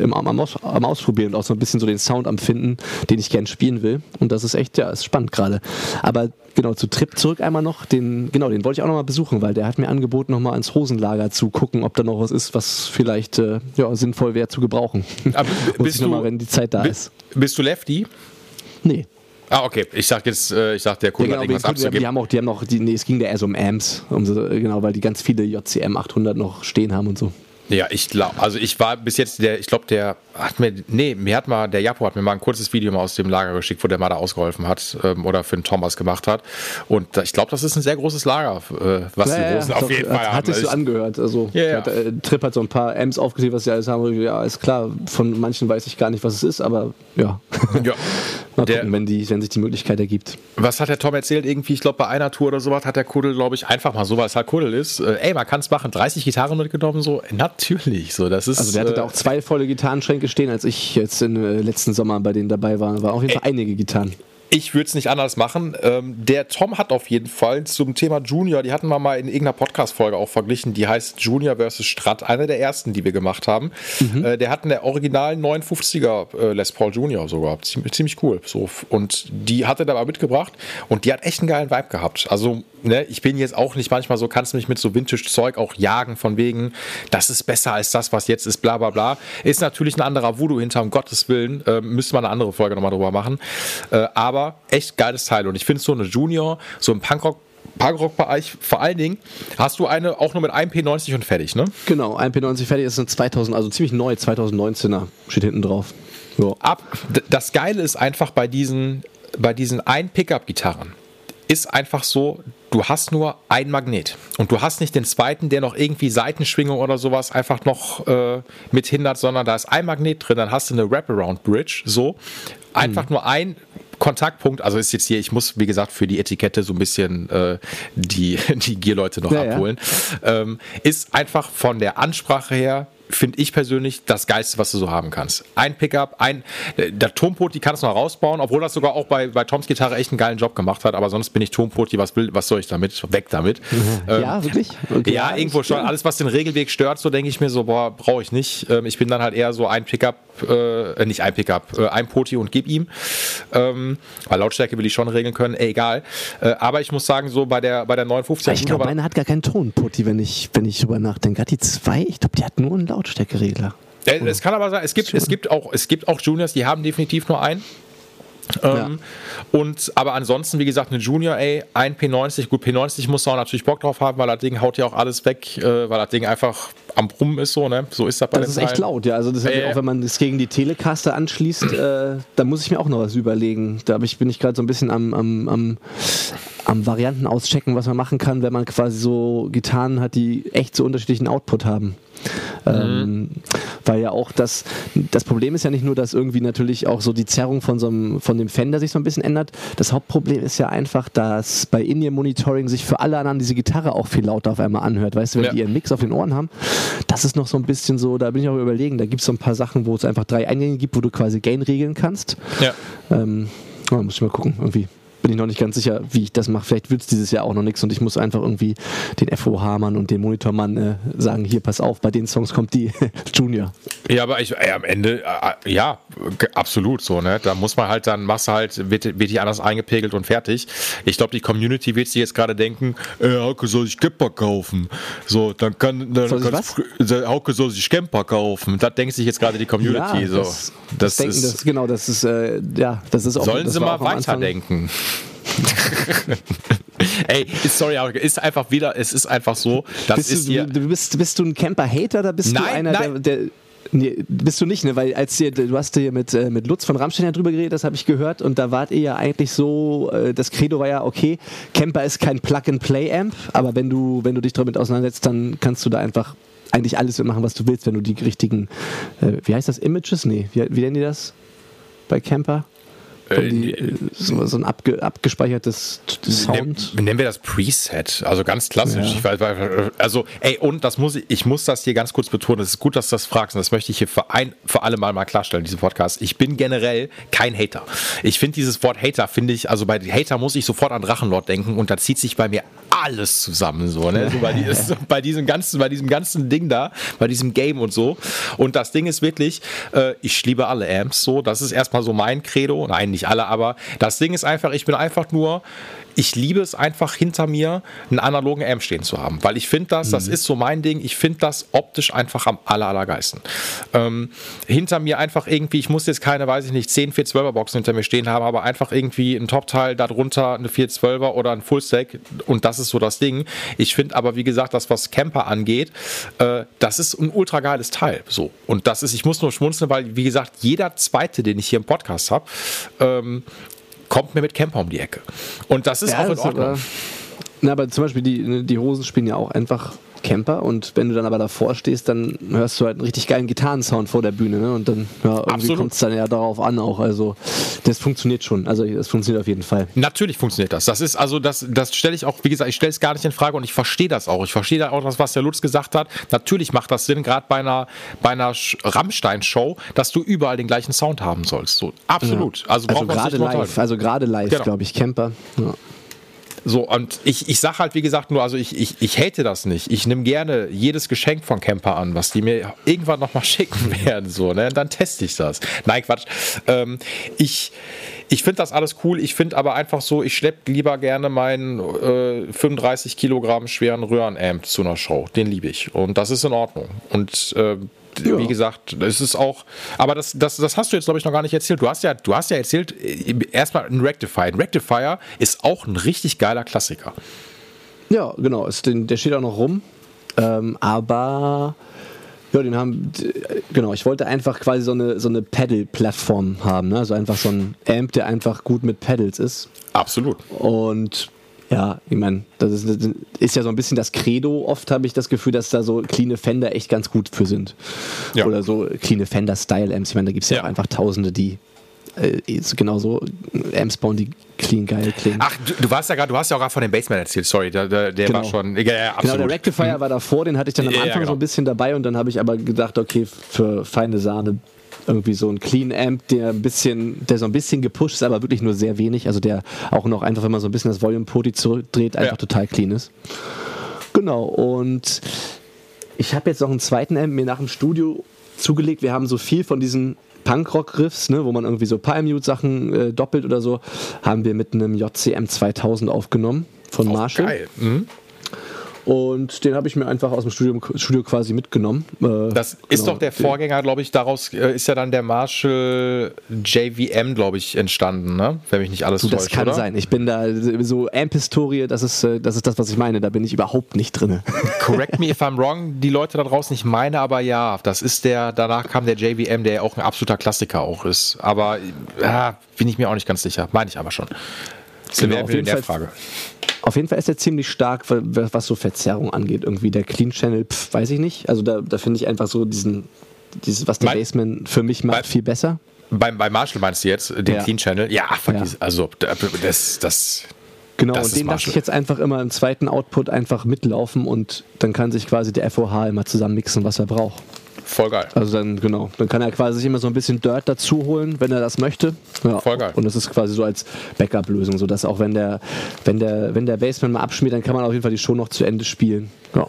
am, am, am, Ausprobieren und auch so ein bisschen so den Sound am Finden, den ich gern spielen will. Und das ist echt, ja, ist spannend gerade. Aber genau, zu Trip zurück einmal noch, den, genau, den wollte ich auch nochmal besuchen, weil der hat mir angeboten, nochmal ins Hosenlager zu gucken, ob da noch was ist, was vielleicht äh, ja, sinnvoll wäre zu gebrauchen. Aber bist du, mal, wenn die Zeit da ist. Bist du Lefty? Nee. Ah, okay. Ich sag jetzt, äh, ich sag, der Kunde ja, genau, hat irgendwas Die haben auch, die haben noch, die, nee, es ging da eher so um Amps, um so, genau, weil die ganz viele JCM 800 noch stehen haben und so. Ja, ich glaube, also ich war bis jetzt der, ich glaube, der hat mir, nee, mir hat mal, der Japo hat mir mal ein kurzes Video mal aus dem Lager geschickt, wo der mal da ausgeholfen hat ähm, oder für den Thomas gemacht hat. Und ich glaube, das ist ein sehr großes Lager, äh, was ja, die Rosen ja, auf doch, jeden Fall hat, haben. Hat sich so angehört. Also, ja, hat, äh, Trip hat so ein paar Amps aufgesehen, was sie alles haben. Ja, ist klar, von manchen weiß ich gar nicht, was es ist, aber ja. Ja. Mal der, gucken, wenn, die, wenn sich die Möglichkeit ergibt. Was hat der Tom erzählt? Irgendwie, ich glaube, bei einer Tour oder sowas hat der Kuddel, glaube ich, einfach mal so, weil es halt Kuddel ist. Äh, ey, man kann es machen. 30 Gitarren mitgenommen, so. Natürlich. So, das ist, also, der hatte äh, da auch zwei volle Gitarrenschränke stehen, als ich jetzt im äh, letzten Sommer bei denen dabei war. War auf jeden Fall einige Gitarren. Ich würde es nicht anders machen. Ähm, der Tom hat auf jeden Fall zum Thema Junior, die hatten wir mal in irgendeiner Podcast-Folge auch verglichen, die heißt Junior vs. Strat, eine der ersten, die wir gemacht haben. Mhm. Äh, der hat eine original 59er äh, Les Paul Junior sogar. Ziemlich, ziemlich cool. So. Und die hat er dabei mitgebracht und die hat echt einen geilen Vibe gehabt. Also, ne, ich bin jetzt auch nicht manchmal so, kannst mich mit so Vintage-Zeug auch jagen, von wegen, das ist besser als das, was jetzt ist, bla bla bla. Ist natürlich ein anderer Voodoo hinter, um Gottes Willen. Äh, müsste man eine andere Folge nochmal drüber machen. Äh, aber aber echt geiles Teil. Und ich finde so eine Junior, so ein Punkrock Punkrock-Bereich, vor allen Dingen hast du eine auch nur mit einem P90 und fertig, ne? Genau, ein P90 fertig ist ein 2000, also ziemlich neu, 2019er, steht hinten drauf. So. Ab, das Geile ist einfach bei diesen, bei diesen ein Pickup-Gitarren, ist einfach so, du hast nur ein Magnet und du hast nicht den zweiten, der noch irgendwie Seitenschwingung oder sowas einfach noch äh, mit hindert, sondern da ist ein Magnet drin, dann hast du eine Wraparound Bridge, so einfach mhm. nur ein Kontaktpunkt, also ist jetzt hier, ich muss, wie gesagt, für die Etikette so ein bisschen äh, die, die Gear-Leute noch ja, abholen, ja. Ähm, ist einfach von der Ansprache her finde ich persönlich das Geiste, was du so haben kannst. Ein Pickup, ein, der Tompot, die kannst du noch rausbauen, obwohl das sogar auch bei, bei Toms Gitarre echt einen geilen Job gemacht hat, aber sonst bin ich Tompoti, was will, was soll ich damit? Weg damit. Mhm. Ja, ähm, wirklich? Okay. Ja, irgendwo schon. Alles, was den Regelweg stört, so denke ich mir so, boah, brauche ich nicht. Ähm, ich bin dann halt eher so ein Pickup, äh, nicht ein Pickup, äh, ein Poti und gib ihm. Ähm, weil Lautstärke will ich schon regeln können, ey, egal. Äh, aber ich muss sagen, so bei der, bei der 59 Ich glaube, meine hat gar keinen Tonpoti, wenn ich, wenn ich drüber nachdenke. Hat die zwei? Ich glaube, die hat nur einen Laut Lautstärkeregler. Äh, es kann aber sein, es gibt, es gibt, auch, es gibt auch Juniors, die haben definitiv nur einen. Ähm, ja. Und aber ansonsten, wie gesagt, eine Junior, ey, ein P90, gut, P90 muss man auch natürlich Bock drauf haben, weil das Ding haut ja auch alles weg, äh, weil das Ding einfach am Brummen ist so, ne? So ist das bei Das ist echt laut, ja. Also das äh, auch, wenn man das gegen die Telecaster anschließt, äh, da muss ich mir auch noch was überlegen. Da ich, bin ich gerade so ein bisschen am, am, am, am Varianten auschecken, was man machen kann, wenn man quasi so Gitarren hat, die echt so unterschiedlichen Output haben. Mhm. Ähm, weil ja auch das, das Problem ist ja nicht nur, dass irgendwie natürlich auch so die Zerrung von, so einem, von dem Fender sich so ein bisschen ändert. Das Hauptproblem ist ja einfach, dass bei In-Ear-Monitoring sich für alle anderen diese Gitarre auch viel lauter auf einmal anhört. Weißt du, wenn ja. die ihren Mix auf den Ohren haben, das ist noch so ein bisschen so, da bin ich auch überlegen, da gibt es so ein paar Sachen, wo es einfach drei Eingänge gibt, wo du quasi Gain regeln kannst. Ja. Ähm, ja, muss ich mal gucken, irgendwie bin ich noch nicht ganz sicher, wie ich das mache. Vielleicht wird es dieses Jahr auch noch nichts und ich muss einfach irgendwie den FOH-Mann und den Monitormann äh, sagen, hier, pass auf, bei den Songs kommt die Junior. Ja, aber ich, ey, am Ende, äh, ja, absolut so, ne? Da muss man halt dann, machst du halt, wird, wird die anders eingepegelt und fertig. Ich glaube, die Community wird sich jetzt gerade denken, ey, Hauke soll sich Camper kaufen. So, dann kann, dann soll was? Hauke soll sich Camper kaufen. Das denkt sich jetzt gerade die Community. Ja, so. Das, das, das denken, ist, das, genau, das ist, äh, ja, das ist auch Sollen das sie mal weiterdenken. Ey, sorry, aber ist einfach wieder, es ist einfach so, das bist ist du, hier. du bist, bist du ein Camper-Hater oder bist Nein, du einer, nein. der, der Nee, bist du nicht, ne? Weil als ihr, du hast hier mit, äh, mit Lutz von Rammstein ja drüber geredet, das habe ich gehört, und da wart ihr ja eigentlich so, äh, das Credo war ja, okay, Camper ist kein Plug-and-Play-Amp, aber wenn du, wenn du dich damit auseinandersetzt, dann kannst du da einfach eigentlich alles mitmachen, was du willst, wenn du die richtigen, äh, wie heißt das, Images? Nee, wie, wie nennen die das bei Camper? Die, äh, so, so, ein abge, abgespeichertes Sound. Nennen, wir das Preset, also ganz klassisch. Ja. Weiß, also, ey, und das muss ich, ich muss das hier ganz kurz betonen. Es ist gut, dass du das fragst und das möchte ich hier für, ein, für alle Mal mal klarstellen, diesen Podcast. Ich bin generell kein Hater. Ich finde dieses Wort Hater, finde ich, also bei Hater muss ich sofort an Drachenlord denken und da zieht sich bei mir alles zusammen, so, ne? So bei, die, so bei, diesem ganzen, bei diesem ganzen Ding da, bei diesem Game und so. Und das Ding ist wirklich, äh, ich liebe alle Amps, so. Das ist erstmal so mein Credo. Nein, nicht alle, aber das Ding ist einfach, ich bin einfach nur, ich liebe es einfach hinter mir einen analogen Amp stehen zu haben, weil ich finde das, mhm. das ist so mein Ding, ich finde das optisch einfach am aller, allergeisten. Ähm, hinter mir einfach irgendwie, ich muss jetzt keine, weiß ich nicht, 10 412er Boxen hinter mir stehen haben, aber einfach irgendwie ein Top-Teil, darunter eine 412er oder ein Fullstack und das ist so das Ding. Ich finde aber, wie gesagt, das, was Camper angeht, äh, das ist ein ultra geiles Teil. So. Und das ist, ich muss nur schmunzeln, weil, wie gesagt, jeder zweite, den ich hier im Podcast habe, ähm, kommt mir mit Camper um die Ecke. Und das ist ja, auch in Ordnung. Aber, na, aber zum Beispiel die, die Hosen spielen ja auch einfach Camper und wenn du dann aber davor stehst, dann hörst du halt einen richtig geilen Gitarrensound vor der Bühne ne? und dann ja, irgendwie kommt es dann ja darauf an auch. Also das funktioniert schon. Also das funktioniert auf jeden Fall. Natürlich funktioniert das. Das ist also das, das stelle ich auch, wie gesagt, ich stelle es gar nicht in Frage und ich verstehe das auch. Ich verstehe da auch das, was der Lutz gesagt hat. Natürlich macht das Sinn, gerade bei einer, bei einer Rammstein-Show, dass du überall den gleichen Sound haben sollst. So, absolut. Ja. Also, also gerade live, also gerade live, genau. glaube ich, Camper. Ja. So, und ich, ich sage halt, wie gesagt, nur, also ich, ich, ich hate das nicht. Ich nehme gerne jedes Geschenk von Camper an, was die mir irgendwann nochmal schicken werden. So, ne? Dann teste ich das. Nein, Quatsch. Ähm, ich ich finde das alles cool. Ich finde aber einfach so, ich schleppe lieber gerne meinen äh, 35 Kilogramm schweren Röhrenamp zu einer Show. Den liebe ich. Und das ist in Ordnung. Und äh, ja. wie gesagt, es ist auch, aber das, das, das hast du jetzt, glaube ich, noch gar nicht erzählt. Du hast ja, du hast ja erzählt, äh, erstmal ein Rectifier. Ein Rectifier ist auch ein richtig geiler Klassiker. Ja, genau. Ist, der steht auch noch rum. Ähm, aber ja, den haben, genau, ich wollte einfach quasi so eine, so eine Pedal-Plattform haben, ne? also einfach so ein Amp, der einfach gut mit Pedals ist. Absolut. Und ja, ich meine, das ist, das ist, ja so ein bisschen das Credo. Oft habe ich das Gefühl, dass da so clean Fender echt ganz gut für sind. Ja. Oder so clean Fender-Style-Amps. Ich meine, da gibt es ja, ja, auch einfach Tausende, die äh, genauso Amps bauen, die clean geil klingen. Ach, du, du warst ja gerade, du hast ja auch gerade von dem Bassman erzählt, sorry, der, der, der genau. war schon. Ja, ja, genau, der Rectifier mhm. war davor, den hatte ich dann am Anfang ja, genau. so ein bisschen dabei und dann habe ich aber gedacht, okay, für feine Sahne irgendwie so ein Clean Amp, der ein bisschen, der so ein bisschen gepusht ist, aber wirklich nur sehr wenig. Also der auch noch einfach, wenn man so ein bisschen das Volume Poti zurückdreht, einfach ja. total clean ist. Genau, und ich habe jetzt noch einen zweiten Amp mir nach dem Studio zugelegt. Wir haben so viel von diesen Punkrock-Riffs, ne, wo man irgendwie so Palmute-Sachen äh, doppelt oder so, haben wir mit einem JCM 2000 aufgenommen von oh, Marshall. Geil. Mhm. Und den habe ich mir einfach aus dem Studio, Studio quasi mitgenommen. Äh, das ist genau. doch der Vorgänger, glaube ich, daraus äh, ist ja dann der Marshall JVM, glaube ich, entstanden, ne? Wenn mich nicht alles du, Das täuscht, kann oder? sein. Ich bin da so Amp-Historie, das ist, äh, das ist das, was ich meine. Da bin ich überhaupt nicht drin. Correct me if I'm wrong, die Leute da draußen, ich meine aber ja, das ist der, danach kam der JVM, der ja auch ein absoluter Klassiker auch ist. Aber ja, bin ich mir auch nicht ganz sicher. Meine ich aber schon. Sind genau, in der Fall, Frage. Auf jeden Fall ist er ziemlich stark, was so Verzerrung angeht. Irgendwie der Clean Channel, pf, weiß ich nicht. Also da, da finde ich einfach so diesen, dieses, was der mein, Bassman für mich macht, viel besser. Beim, bei Marshall meinst du jetzt, den ja. Clean Channel? Ja, ja. also das, das Genau, das und den lasse ich jetzt einfach immer im zweiten Output einfach mitlaufen und dann kann sich quasi der FOH immer zusammen mixen, was er braucht. Voll geil. Also dann, genau, dann kann er quasi sich immer so ein bisschen Dirt dazu holen, wenn er das möchte. Ja. Voll geil. Und das ist quasi so als Backup-Lösung, sodass auch wenn der, wenn der, wenn der Bassman mal abschmiert, dann kann man auf jeden Fall die Show noch zu Ende spielen. Ja.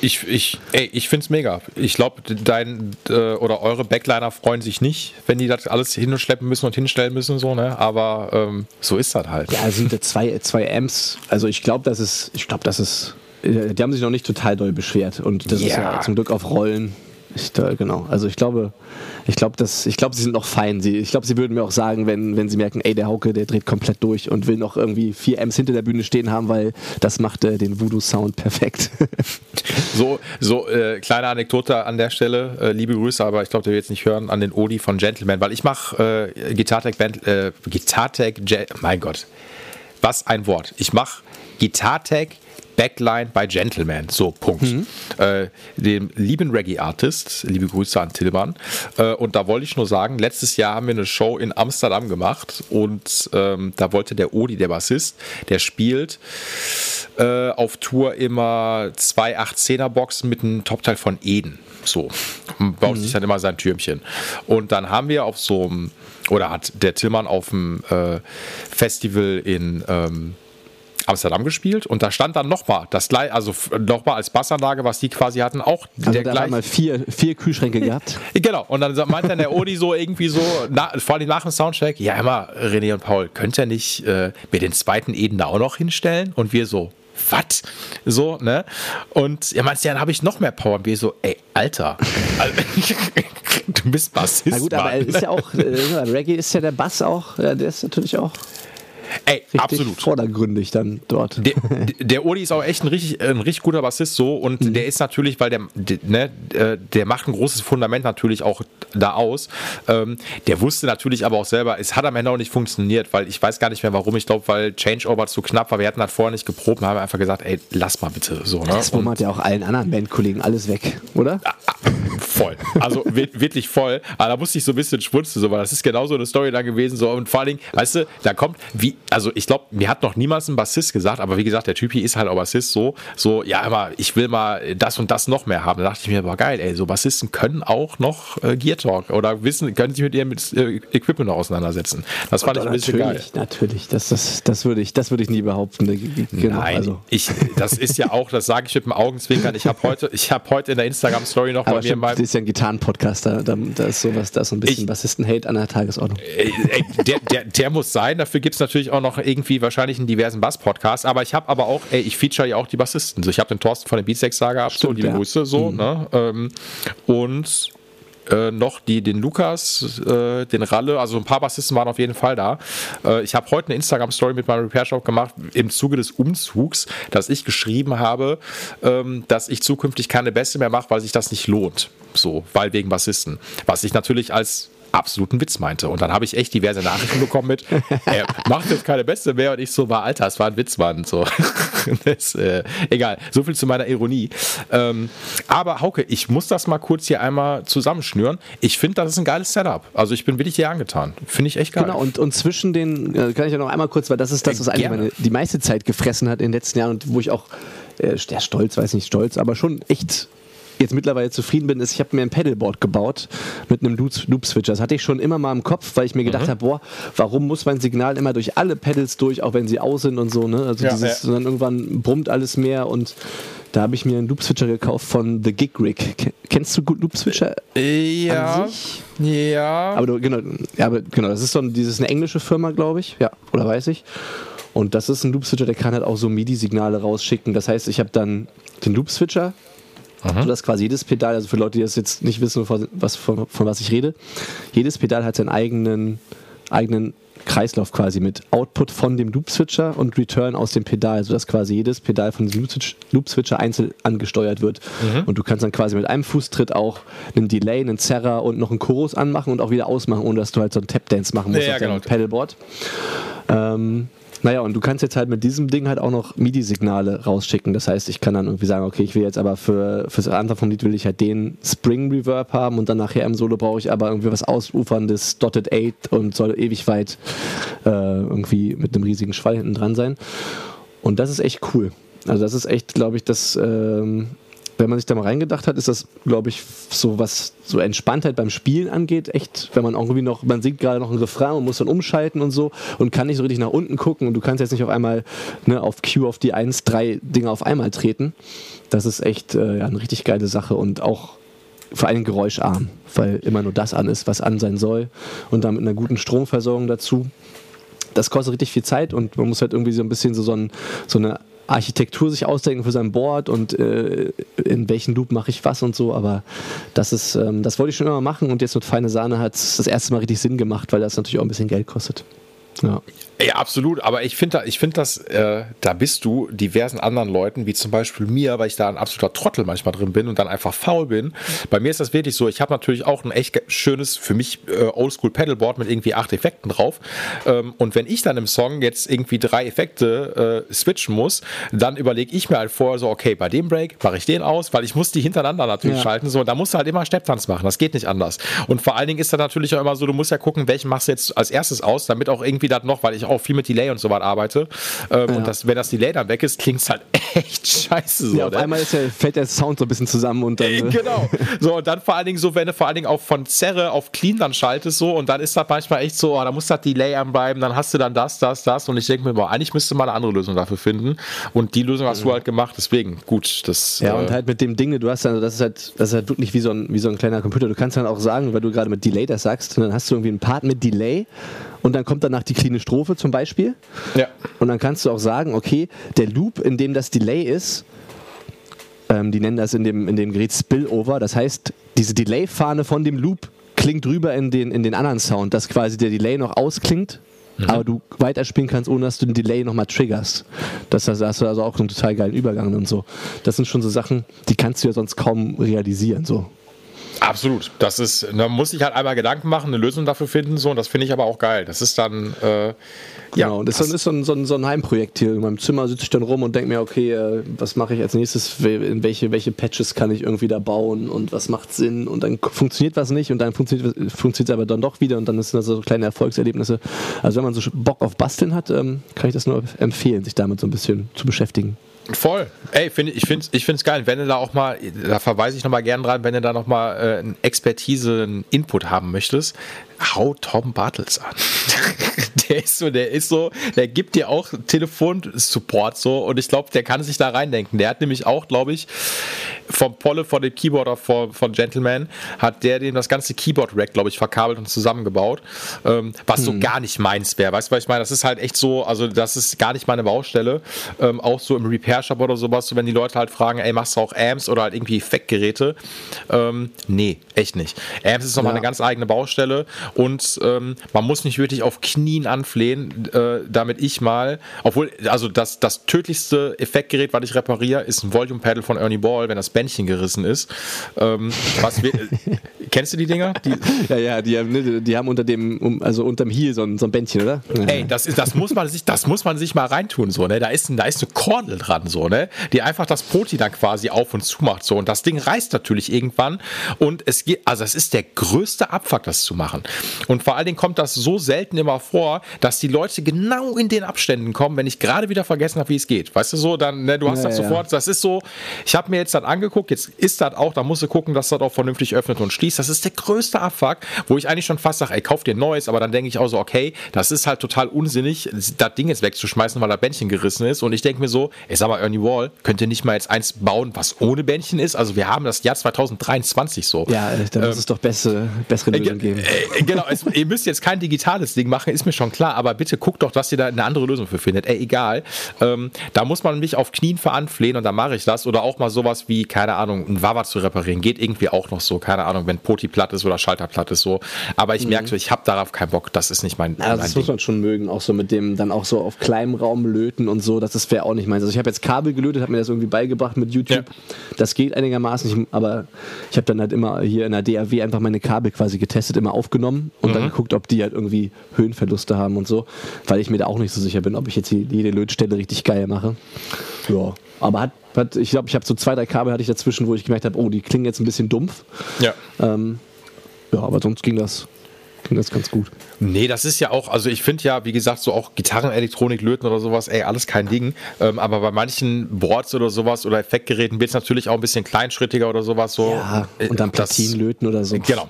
Ich, ich, ey, ich finde es mega. Ich glaube, dein äh, oder eure Backliner freuen sich nicht, wenn die das alles hinschleppen müssen und hinstellen müssen, so, ne? Aber ähm, so ist das halt. Ja, sind da zwei, zwei Amps. Also ich glaube, das ist, ich glaube, das ist die haben sich noch nicht total doll beschwert. Und das ja. ist ja zum Glück auf Rollen. Ich, genau. Also ich glaube, ich glaube, dass, ich glaube, sie sind noch fein. Sie, ich glaube, sie würden mir auch sagen, wenn, wenn sie merken, ey, der Hauke, der dreht komplett durch und will noch irgendwie vier M's hinter der Bühne stehen haben, weil das macht äh, den Voodoo-Sound perfekt. so, so äh, kleine Anekdote an der Stelle. Äh, liebe Grüße, aber ich glaube, der will jetzt nicht hören an den Odi von Gentleman, weil ich mache äh, Gitartech Band, äh, Gitartech, mein Gott, was ein Wort. Ich mache Gitartech Backline bei Gentleman. So, Punkt. Mhm. Äh, dem lieben Reggae-Artist, liebe Grüße an Tillmann. Äh, und da wollte ich nur sagen, letztes Jahr haben wir eine Show in Amsterdam gemacht und ähm, da wollte der Odi, der Bassist, der spielt äh, auf Tour immer zwei 18er Boxen mit einem Topteil von Eden. So, und baut mhm. sich dann immer sein Türmchen. Und dann haben wir auf so einem, oder hat der Tillmann auf dem äh, Festival in ähm, Amsterdam gespielt und da stand dann nochmal das gleich, also nochmal als Bassanlage, was die quasi hatten, auch also der da gleich. mal vier, vier Kühlschränke gehabt. genau. Und dann meinte dann der Odi so irgendwie so, na, vor allem nach dem Soundcheck, ja immer, René und Paul, könnt ihr nicht äh, mir den zweiten Eden da auch noch hinstellen? Und wir so, was? So, ne? Und er meinte, ja, dann habe ich noch mehr Power. Und wir so, ey, Alter, du bist Bassist. Na gut, aber ist ja auch, äh, Reggae ist ja der Bass auch, der ist natürlich auch Ey, richtig absolut. vordergründig dann dort. Der, der Odi ist auch echt ein richtig, ein richtig guter Bassist so und mhm. der ist natürlich, weil der, ne, äh, der macht ein großes Fundament natürlich auch da aus. Ähm, der wusste natürlich aber auch selber, es hat am Ende auch nicht funktioniert, weil ich weiß gar nicht mehr warum. Ich glaube, weil Changeover zu knapp war. Wir hatten das vorher nicht geprobt und haben einfach gesagt, ey, lass mal bitte so. Ne? Das hat ja auch allen anderen Bandkollegen alles weg, oder? voll. Also wirklich voll. Aber da musste ich so ein bisschen schmunzeln, so, weil das ist genau so eine Story da gewesen. So. Und vor allen Dingen, weißt du, da kommt, wie, also ich glaube, mir hat noch niemals ein Bassist gesagt, aber wie gesagt, der Typ hier ist halt auch Bassist so, so, ja, aber ich will mal das und das noch mehr haben. Da dachte ich mir, boah, geil, ey, so Bassisten können auch noch äh, Gear Talk oder wissen, können sich mit ihrem äh, Equipment noch auseinandersetzen. Das fand ich ein bisschen geil. Natürlich, das, das, das würde ich, das würde ich nie behaupten. Genau, Nein, also. ich, das ist ja auch, das sage ich mit dem Augenzwinkern. Ich habe heute, ich habe heute in der Instagram-Story noch aber bei mir mal. Das ist ja ein Gitarren-Podcast, da, da, da, ist sowas, da ist so ein bisschen Bassisten-Hate an der Tagesordnung. Ey, ey, der, der, der muss sein, dafür gibt es natürlich auch noch irgendwie wahrscheinlich in diversen Bass-Podcasts, aber ich habe aber auch, ey, ich feature ja auch die Bassisten. So, ich habe den Thorsten von den Beatsex da gehabt, Stimmt, so, die ja. Grüße, so, mhm. ne? Ähm, und äh, noch die, den Lukas, äh, den Ralle, also ein paar Bassisten waren auf jeden Fall da. Äh, ich habe heute eine Instagram-Story mit meinem Repair Shop gemacht im Zuge des Umzugs, dass ich geschrieben habe, ähm, dass ich zukünftig keine Bässe mehr mache, weil sich das nicht lohnt. So, weil wegen Bassisten. Was ich natürlich als absoluten Witz meinte. Und dann habe ich echt diverse Nachrichten bekommen mit, er macht jetzt keine Beste mehr und ich so war, Alter, es war ein Witz, Mann. So. das, äh, egal, so viel zu meiner Ironie. Ähm, aber Hauke, ich muss das mal kurz hier einmal zusammenschnüren. Ich finde, das ist ein geiles Setup. Also ich bin wirklich hier angetan. Finde ich echt geil. Genau, und, und zwischen den, äh, kann ich ja noch einmal kurz, weil das ist das, was eigentlich meine, die meiste Zeit gefressen hat in den letzten Jahren und wo ich auch, äh, der Stolz, weiß nicht stolz, aber schon echt jetzt mittlerweile zufrieden bin, ist, ich habe mir ein Pedalboard gebaut mit einem Loop-Switcher. Das hatte ich schon immer mal im Kopf, weil ich mir gedacht mhm. habe, boah, warum muss mein Signal immer durch alle Pedals durch, auch wenn sie aus sind und so, ne? Also ja, dieses, ja. dann irgendwann brummt alles mehr und da habe ich mir einen Loop-Switcher gekauft von The Gig Rig. Kennst du gut Loop-Switcher? Ja. Ja. Aber du, genau, ja, aber genau, das ist so ein, dieses eine englische Firma, glaube ich. Ja, oder weiß ich. Und das ist ein Loop-Switcher, der kann halt auch so MIDI-Signale rausschicken. Das heißt, ich habe dann den Loop-Switcher, Mhm. So dass quasi jedes Pedal, also für Leute, die das jetzt nicht wissen, von was, von, von was ich rede, jedes Pedal hat seinen eigenen, eigenen Kreislauf quasi mit Output von dem Loop-Switcher und Return aus dem Pedal, sodass quasi jedes Pedal von diesem Loop-Switcher einzeln angesteuert wird. Mhm. Und du kannst dann quasi mit einem Fußtritt auch einen Delay, einen Zerrer und noch einen Chorus anmachen und auch wieder ausmachen, ohne dass du halt so einen Tap-Dance machen musst ja, auf genau. deinem Pedalboard. Ähm, naja, und du kannst jetzt halt mit diesem Ding halt auch noch MIDI-Signale rausschicken. Das heißt, ich kann dann irgendwie sagen, okay, ich will jetzt aber für, das Anfang vom Lied will ich halt den Spring Reverb haben und dann nachher im Solo brauche ich aber irgendwie was ausuferndes Dotted 8 und soll ewig weit äh, irgendwie mit einem riesigen Schwall hinten dran sein. Und das ist echt cool. Also das ist echt, glaube ich, das ähm, wenn man sich da mal reingedacht hat, ist das, glaube ich, so was so Entspanntheit beim Spielen angeht, echt, wenn man irgendwie noch, man singt gerade noch ein Refrain und muss dann umschalten und so und kann nicht so richtig nach unten gucken und du kannst jetzt nicht auf einmal ne, auf Q auf die 1, drei Dinge auf einmal treten. Das ist echt äh, ja, eine richtig geile Sache und auch vor allem geräuscharm, weil immer nur das an ist, was an sein soll und dann mit einer guten Stromversorgung dazu. Das kostet richtig viel Zeit und man muss halt irgendwie so ein bisschen so, so, ein, so eine Architektur sich ausdenken für sein Board und äh, in welchen Loop mache ich was und so, aber das ist, ähm, das wollte ich schon immer machen und jetzt mit Feine Sahne hat es das erste Mal richtig Sinn gemacht, weil das natürlich auch ein bisschen Geld kostet. Ja. Ja, absolut. Aber ich finde, ich finde das, äh, da bist du diversen anderen Leuten, wie zum Beispiel mir, weil ich da ein absoluter Trottel manchmal drin bin und dann einfach faul bin. Bei mir ist das wirklich so. Ich habe natürlich auch ein echt schönes, für mich äh, Oldschool Pedalboard mit irgendwie acht Effekten drauf. Ähm, und wenn ich dann im Song jetzt irgendwie drei Effekte äh, switchen muss, dann überlege ich mir halt vorher so, okay, bei dem Break mache ich den aus, weil ich muss die hintereinander natürlich ja. schalten. So, da musst du halt immer Stepptanz machen. Das geht nicht anders. Und vor allen Dingen ist da natürlich auch immer so, du musst ja gucken, welchen machst du jetzt als erstes aus, damit auch irgendwie das noch, weil ich auch viel mit Delay und so was arbeite. Ähm, ja. Und das, wenn das Delay dann weg ist, klingt es halt echt scheiße. So, ja, auf ne? einmal ist der, fällt der Sound so ein bisschen zusammen und dann. Äh, genau. So, und dann vor allen Dingen so, wenn du vor allen Dingen auch von Zerre auf Clean dann schaltest, so, und dann ist das manchmal echt so, oh, da muss das Delay anbleiben, dann hast du dann das, das, das. Und ich denke mir, boah, eigentlich müsste man eine andere Lösung dafür finden. Und die Lösung hast mhm. du halt gemacht, deswegen, gut. Das, ja, äh, und halt mit dem Ding, du hast dann, das ist halt, das ist halt wirklich wie so ein, wie so ein kleiner Computer. Du kannst dann auch sagen, weil du gerade mit Delay das sagst, dann hast du irgendwie einen Part mit Delay und dann kommt danach die cleane Strophe zum Beispiel. Ja. Und dann kannst du auch sagen, okay, der Loop, in dem das Delay ist, ähm, die nennen das in dem, in dem Gerät Spillover, das heißt, diese Delay-Fahne von dem Loop klingt rüber in den, in den anderen Sound, dass quasi der Delay noch ausklingt, mhm. aber du weiterspielen kannst, ohne dass du den Delay nochmal triggerst. Das, das hast du also auch einen total geilen Übergang und so. Das sind schon so Sachen, die kannst du ja sonst kaum realisieren. So. Absolut. Das ist, da muss ich halt einmal Gedanken machen, eine Lösung dafür finden, so, und das finde ich aber auch geil. Das ist dann, äh, ja. Genau, und das, das ist so ein, so, ein, so ein Heimprojekt hier. In meinem Zimmer sitze ich dann rum und denke mir, okay, äh, was mache ich als nächstes? In welche, welche Patches kann ich irgendwie da bauen und was macht Sinn? Und dann funktioniert was nicht und dann funktioniert es aber dann doch wieder und dann sind das so kleine Erfolgserlebnisse. Also wenn man so Bock auf Basteln hat, ähm, kann ich das nur empfehlen, sich damit so ein bisschen zu beschäftigen. Voll. Ey, find, ich finde es ich find's geil. Wenn du da auch mal, da verweise ich nochmal gern dran, wenn du da nochmal äh, Expertise, einen Input haben möchtest, hau Tom Bartels an. der ist so, der ist so, der gibt dir auch Telefonsupport so und ich glaube, der kann sich da reindenken. Der hat nämlich auch, glaube ich, vom Polle, von dem Keyboarder von, von Gentleman, hat der dem das ganze Keyboard-Rack, glaube ich, verkabelt und zusammengebaut, ähm, was hm. so gar nicht meins wäre. Weißt du, was ich meine? Das ist halt echt so, also das ist gar nicht meine Baustelle. Ähm, auch so im Repair-Shop oder sowas, so wenn die Leute halt fragen, ey, machst du auch Amps oder halt irgendwie Effektgeräte? Ähm, nee, echt nicht. Amps ist nochmal ja. eine ganz eigene Baustelle und ähm, man muss nicht wirklich auf Knien anflehen, äh, damit ich mal, obwohl, also das, das tödlichste Effektgerät, was ich repariere, ist ein Volume Pedal von Ernie Ball, wenn das Bändchen gerissen ist. Ähm, was wir, kennst du die Dinger? Die, ja, ja, die haben, ne, die haben unter dem, also unterm Heel so ein, so ein Bändchen, oder? Ey, das, ist, das, muss man sich, das muss man sich mal reintun, so, ne? Da ist, da ist eine Kordel dran, so, ne? Die einfach das Poti dann quasi auf und zu macht, so. Und das Ding reißt natürlich irgendwann und es geht, also es ist der größte Abfuck, das zu machen. Und vor allen Dingen kommt das so selten immer vor, dass die Leute genau in den Abständen kommen, wenn ich gerade wieder vergessen habe, wie es geht. Weißt du so, dann, ne, du hast ja, das sofort, das ist so, ich habe mir jetzt dann angeguckt, jetzt ist das auch, da musst du gucken, dass das auch vernünftig öffnet und schließt. Das ist der größte Abfuck, wo ich eigentlich schon fast sage, ey, kauf dir ein neues, aber dann denke ich auch so, okay, das ist halt total unsinnig, das Ding jetzt wegzuschmeißen, weil da Bändchen gerissen ist. Und ich denke mir so, ey, sag mal, Ernie Wall, könnt ihr nicht mal jetzt eins bauen, was ohne Bändchen ist? Also wir haben das Jahr 2023 so. Ja, da muss ähm, es doch bessere, bessere Lösungen äh, geben. Äh, genau, es, ihr müsst jetzt kein digitales Ding machen, ist mir schon klar, aber bitte guckt doch, dass ihr da eine andere Lösung für findet. Ey, egal. Ähm, da muss man mich auf Knien veranflehen und dann mache ich das. Oder auch mal sowas wie, keine Ahnung, ein Wawa zu reparieren. Geht irgendwie auch noch so, keine Ahnung, wenn Poti platt ist oder Schalter platt ist so. Aber ich mhm. merke so, ich habe darauf keinen Bock. Das ist nicht mein, ja, mein Das Ding. muss man schon mögen, auch so mit dem dann auch so auf kleinem Raum löten und so. Das wäre auch nicht meins. Also ich habe jetzt Kabel gelötet, habe mir das irgendwie beigebracht mit YouTube. Ja. Das geht einigermaßen, aber ich habe dann halt immer hier in der DAW einfach meine Kabel quasi getestet, immer aufgenommen und mhm. dann geguckt, ob die halt irgendwie Höhenverluste haben und so, weil ich mir da auch nicht so sicher bin, ob ich jetzt jede Lötstelle richtig geil mache. Ja, aber hat, hat ich glaube, ich habe so zwei, drei Kabel hatte ich dazwischen, wo ich gemerkt habe, oh, die klingen jetzt ein bisschen dumpf. Ja. Ähm, ja, aber sonst ging das ging das ganz gut. Nee, das ist ja auch, also ich finde ja, wie gesagt, so auch Gitarrenelektronik, Löten oder sowas, ey, alles kein Ding. Ähm, aber bei manchen Boards oder sowas oder Effektgeräten wird es natürlich auch ein bisschen kleinschrittiger oder sowas. So. Ja, und dann Platinlöten oder so. Genau,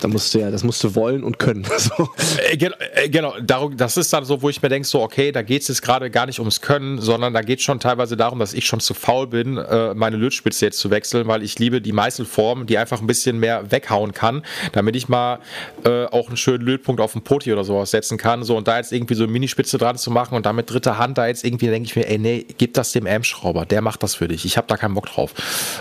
da musst du ja, das musst du wollen und können. So. Äh, äh, genau, darum, das ist dann so, wo ich mir denke, so, okay, da geht es jetzt gerade gar nicht ums Können, sondern da geht es schon teilweise darum, dass ich schon zu faul bin, äh, meine Lötspitze jetzt zu wechseln, weil ich liebe die Meißelform, die einfach ein bisschen mehr weghauen kann, damit ich mal äh, auch einen schönen Lötpunkt auf dem Poti oder sowas setzen kann. So, und da jetzt irgendwie so eine Minispitze dran zu machen und damit dritte Hand da jetzt irgendwie, denke ich mir, ey, nee, gib das dem M-Schrauber, der macht das für dich. Ich habe da keinen Bock drauf.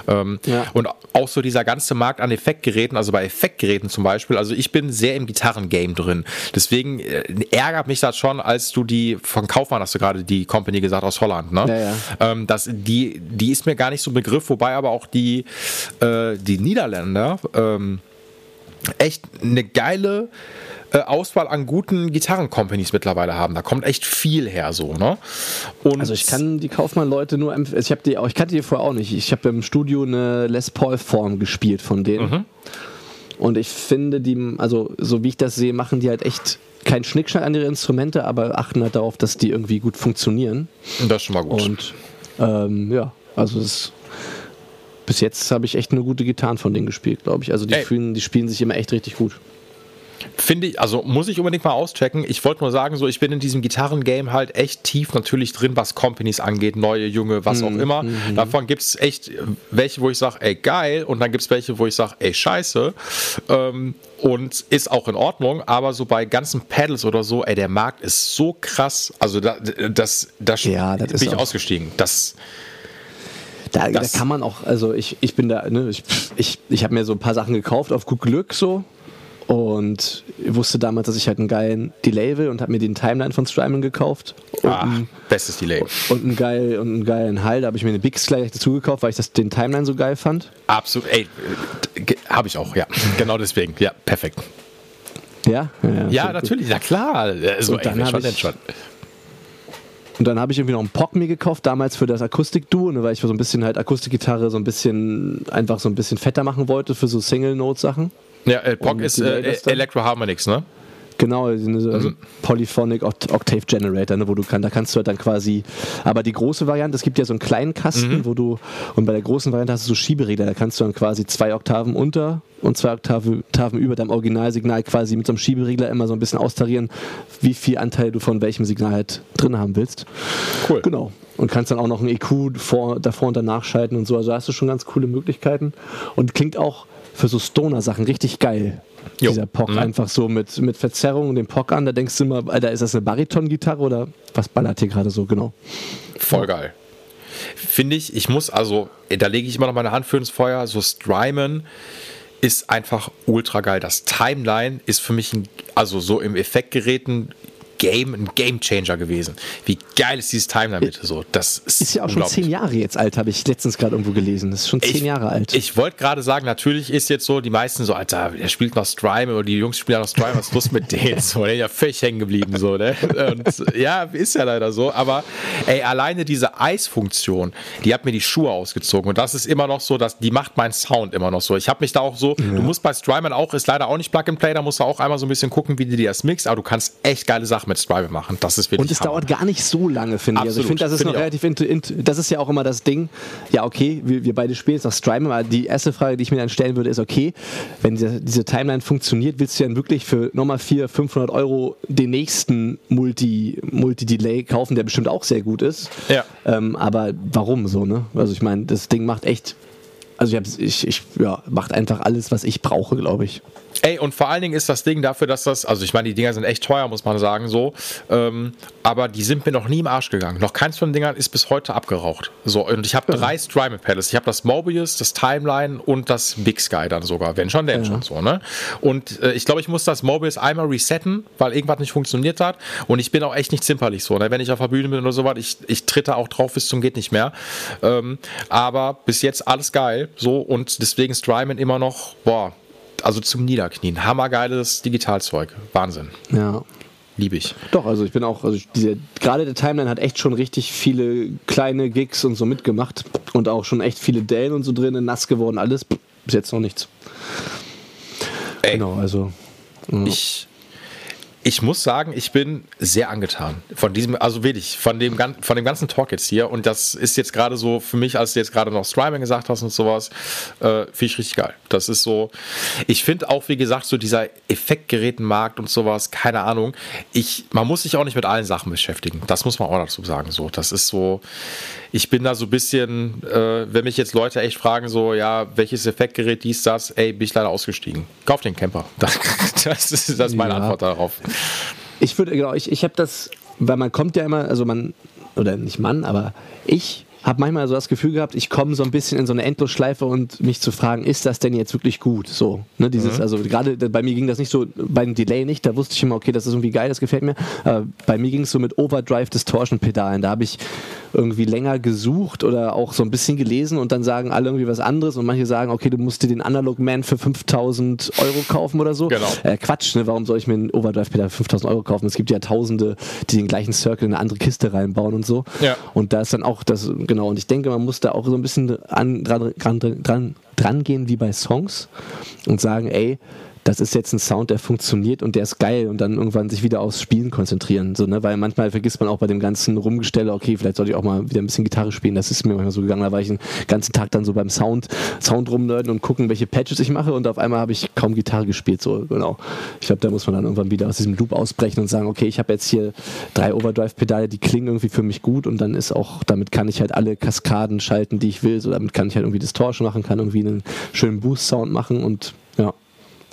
Ähm, ja. Und auch so dieser ganze Markt an Effektgeräten, also bei Effektgeräten zum Beispiel, also ich bin sehr im Gitarrengame drin. Deswegen äh, ärgert mich das schon, als du die von Kaufmann hast du gerade die Company gesagt aus Holland, ne? Ja, ja. Ähm, das, die, die ist mir gar nicht so ein Begriff, wobei aber auch die, äh, die Niederländer ähm, echt eine geile äh, Auswahl an guten Gitarren-Companies mittlerweile haben. Da kommt echt viel her so, ne? Und also ich kann die Kaufmann-Leute nur empfehlen. Ich, die, ich kannte die vorher auch nicht. Ich habe im Studio eine Les Paul-Form gespielt von denen. Mhm. Und ich finde, die, also so wie ich das sehe, machen die halt echt keinen Schnickschnack an ihre Instrumente, aber achten halt darauf, dass die irgendwie gut funktionieren. Das ist schon mal gut. Und ähm, ja, also es bis jetzt habe ich echt eine gute Gitarren von denen gespielt, glaube ich. Also die, fühlen, die spielen sich immer echt richtig gut. Finde ich, also muss ich unbedingt mal auschecken. Ich wollte nur sagen, so ich bin in diesem Gitarrengame halt echt tief natürlich drin, was Companies angeht, neue, junge, was auch mhm, immer. Mhm. Davon gibt es echt welche, wo ich sage, ey, geil, und dann gibt es welche, wo ich sage, ey, scheiße. Ähm, und ist auch in Ordnung, aber so bei ganzen Pedals oder so, ey, der Markt ist so krass. Also da, das, das, ja, bin ich ausgestiegen. Das. Da, da, kann man auch, also ich, ich bin da, ne, ich, ich, ich habe mir so ein paar Sachen gekauft auf gut Glück so und wusste damals, dass ich halt einen geilen Delay will und habe mir den Timeline von Strymon gekauft. Ah, bestes Delay. Und einen, geil, und einen geilen Hall. Da habe ich mir eine Bix gleich dazu gekauft, weil ich das, den Timeline so geil fand. Absolut. Ey, habe ich auch, ja. Genau deswegen. Ja, perfekt. Ja? Ja, ja natürlich. Ja, klar. Also, und dann ey, schon, ich, schon. Und dann habe ich irgendwie noch einen Pock mir gekauft, damals für das Akustik-Duo, ne, weil ich für so ein bisschen halt Akustikgitarre so ein bisschen, einfach so ein bisschen fetter machen wollte für so Single-Note-Sachen. Ja, äh, POC ist äh, Electro Harmonix, ne? Genau, also mhm. Polyphonic Octave Generator, ne, wo du kann, da kannst du halt dann quasi, aber die große Variante, es gibt ja so einen kleinen Kasten, mhm. wo du, und bei der großen Variante hast du so Schieberegler, da kannst du dann quasi zwei Oktaven unter und zwei Oktaven, Oktaven über deinem Originalsignal quasi mit so einem Schieberegler immer so ein bisschen austarieren, wie viel Anteil du von welchem Signal halt drin haben willst. Cool. Genau. Und kannst dann auch noch ein EQ vor, davor und danach schalten und so. Also hast du schon ganz coole Möglichkeiten. Und klingt auch für so Stoner-Sachen richtig geil. Jo. Dieser Pock mhm. einfach so mit, mit Verzerrung und dem Pock an, da denkst du immer, Alter, ist das eine Bariton-Gitarre oder was ballert hier gerade so, genau. Voll geil. Finde ich, ich muss also, da lege ich immer noch meine Hand für ins Feuer, so Strymon ist einfach ultra geil. Das Timeline ist für mich ein, also so im Effektgeräten Game, ein Game Changer gewesen. Wie geil ist dieses Timeline bitte so? Das ist, ist ja auch schon zehn Jahre jetzt alt, habe ich letztens gerade irgendwo gelesen. Das ist schon zehn ich, Jahre alt. Ich wollte gerade sagen, natürlich ist jetzt so, die meisten so, Alter, der spielt noch Strime oder die Jungs spielen noch Strime, was ist los mit denen? So, der ist ja völlig hängen geblieben, so, ne? Und ja, ist ja leider so, aber ey, alleine diese Eisfunktion, die hat mir die Schuhe ausgezogen und das ist immer noch so, dass die macht meinen Sound immer noch so. Ich habe mich da auch so, ja. du musst bei Strymon auch, ist leider auch nicht Plug and Play, da musst du auch einmal so ein bisschen gucken, wie du dir das mixt, aber du kannst echt geile Sachen mit Strive machen. Das ist wirklich Und es Hammer. dauert gar nicht so lange, finde ich. Also ich finde, das ist find noch relativ, das ist ja auch immer das Ding. Ja, okay, wir, wir beide spielen jetzt noch Strymon, aber die erste Frage, die ich mir dann stellen würde, ist, okay, wenn diese, diese Timeline funktioniert, willst du dann wirklich für nochmal 400, 500 Euro den nächsten Multi, Multi-Delay kaufen, der bestimmt auch sehr gut ist. Ja. Ähm, aber warum so, ne? Also ich meine, das Ding macht echt also ich, ich, ich ja, macht einfach alles, was ich brauche, glaube ich. Ey, und vor allen Dingen ist das Ding dafür, dass das, also ich meine, die Dinger sind echt teuer, muss man sagen, so. Ähm, aber die sind mir noch nie im Arsch gegangen. Noch keins von den Dingern ist bis heute abgeraucht. So, und ich habe ja. drei Strymon Pedals. Ich habe das Mobius, das Timeline und das Big Sky dann sogar. Wenn schon, denn ja. schon so, ne? Und äh, ich glaube, ich muss das Mobius einmal resetten, weil irgendwas nicht funktioniert hat. Und ich bin auch echt nicht zimperlich so, ne? Wenn ich auf der Bühne bin oder sowas, ich, ich tritte auch drauf bis zum geht nicht mehr. Ähm, aber bis jetzt alles geil. So, und deswegen Strymon immer noch, boah, also zum Niederknien. Hammergeiles Digitalzeug. Wahnsinn. Ja. Liebe ich. Doch, also ich bin auch, also diese, gerade der Timeline hat echt schon richtig viele kleine Gigs und so mitgemacht und auch schon echt viele Dellen und so drin, nass geworden, alles. Bis jetzt noch nichts. Ey. Genau, also. Ja. Ich, ich muss sagen, ich bin sehr angetan von diesem, also wirklich, von dem, von dem ganzen Talk jetzt hier. Und das ist jetzt gerade so für mich, als du jetzt gerade noch Streaming gesagt hast und sowas, äh, finde ich richtig geil. Das ist so, ich finde auch, wie gesagt, so dieser Effektgerätenmarkt und sowas, keine Ahnung. Ich, man muss sich auch nicht mit allen Sachen beschäftigen. Das muss man auch dazu sagen. So, das ist so, ich bin da so ein bisschen, äh, wenn mich jetzt Leute echt fragen, so, ja, welches Effektgerät dies, das, ey, bin ich leider ausgestiegen. Kauf den Camper. Das, das ist, das ist meine ja. Antwort darauf. Ich würde, genau, ich, ich habe das, weil man kommt ja immer, also man, oder nicht Mann, aber ich habe manchmal so das Gefühl gehabt, ich komme so ein bisschen in so eine Endlosschleife und mich zu fragen, ist das denn jetzt wirklich gut? So, ne, dieses, mhm. also gerade bei mir ging das nicht so, beim Delay nicht, da wusste ich immer, okay, das ist irgendwie geil, das gefällt mir. Aber bei mir ging es so mit Overdrive Distortion Pedalen, da habe ich irgendwie länger gesucht oder auch so ein bisschen gelesen und dann sagen alle irgendwie was anderes und manche sagen, okay, du musst dir den Analog Man für 5000 Euro kaufen oder so. Genau. Äh, Quatsch, ne? warum soll ich mir einen Overdrive-Pedal für 5000 Euro kaufen? Es gibt ja Tausende, die den gleichen Circle in eine andere Kiste reinbauen und so. Ja. Und da ist dann auch das, genau, und ich denke, man muss da auch so ein bisschen an, dran, dran, dran, dran gehen wie bei Songs und sagen, ey, das ist jetzt ein Sound, der funktioniert und der ist geil und dann irgendwann sich wieder aufs Spielen konzentrieren. So, ne? Weil manchmal vergisst man auch bei dem ganzen Rumgestelle, okay, vielleicht sollte ich auch mal wieder ein bisschen Gitarre spielen. Das ist mir manchmal so gegangen. Da war ich den ganzen Tag dann so beim Sound, Sound rumnörden und gucken, welche Patches ich mache und auf einmal habe ich kaum Gitarre gespielt. So, genau. Ich glaube, da muss man dann irgendwann wieder aus diesem Loop ausbrechen und sagen, okay, ich habe jetzt hier drei Overdrive-Pedale, die klingen irgendwie für mich gut und dann ist auch, damit kann ich halt alle Kaskaden schalten, die ich will. So, damit kann ich halt irgendwie Distortion machen, kann irgendwie einen schönen Boost-Sound machen und ja.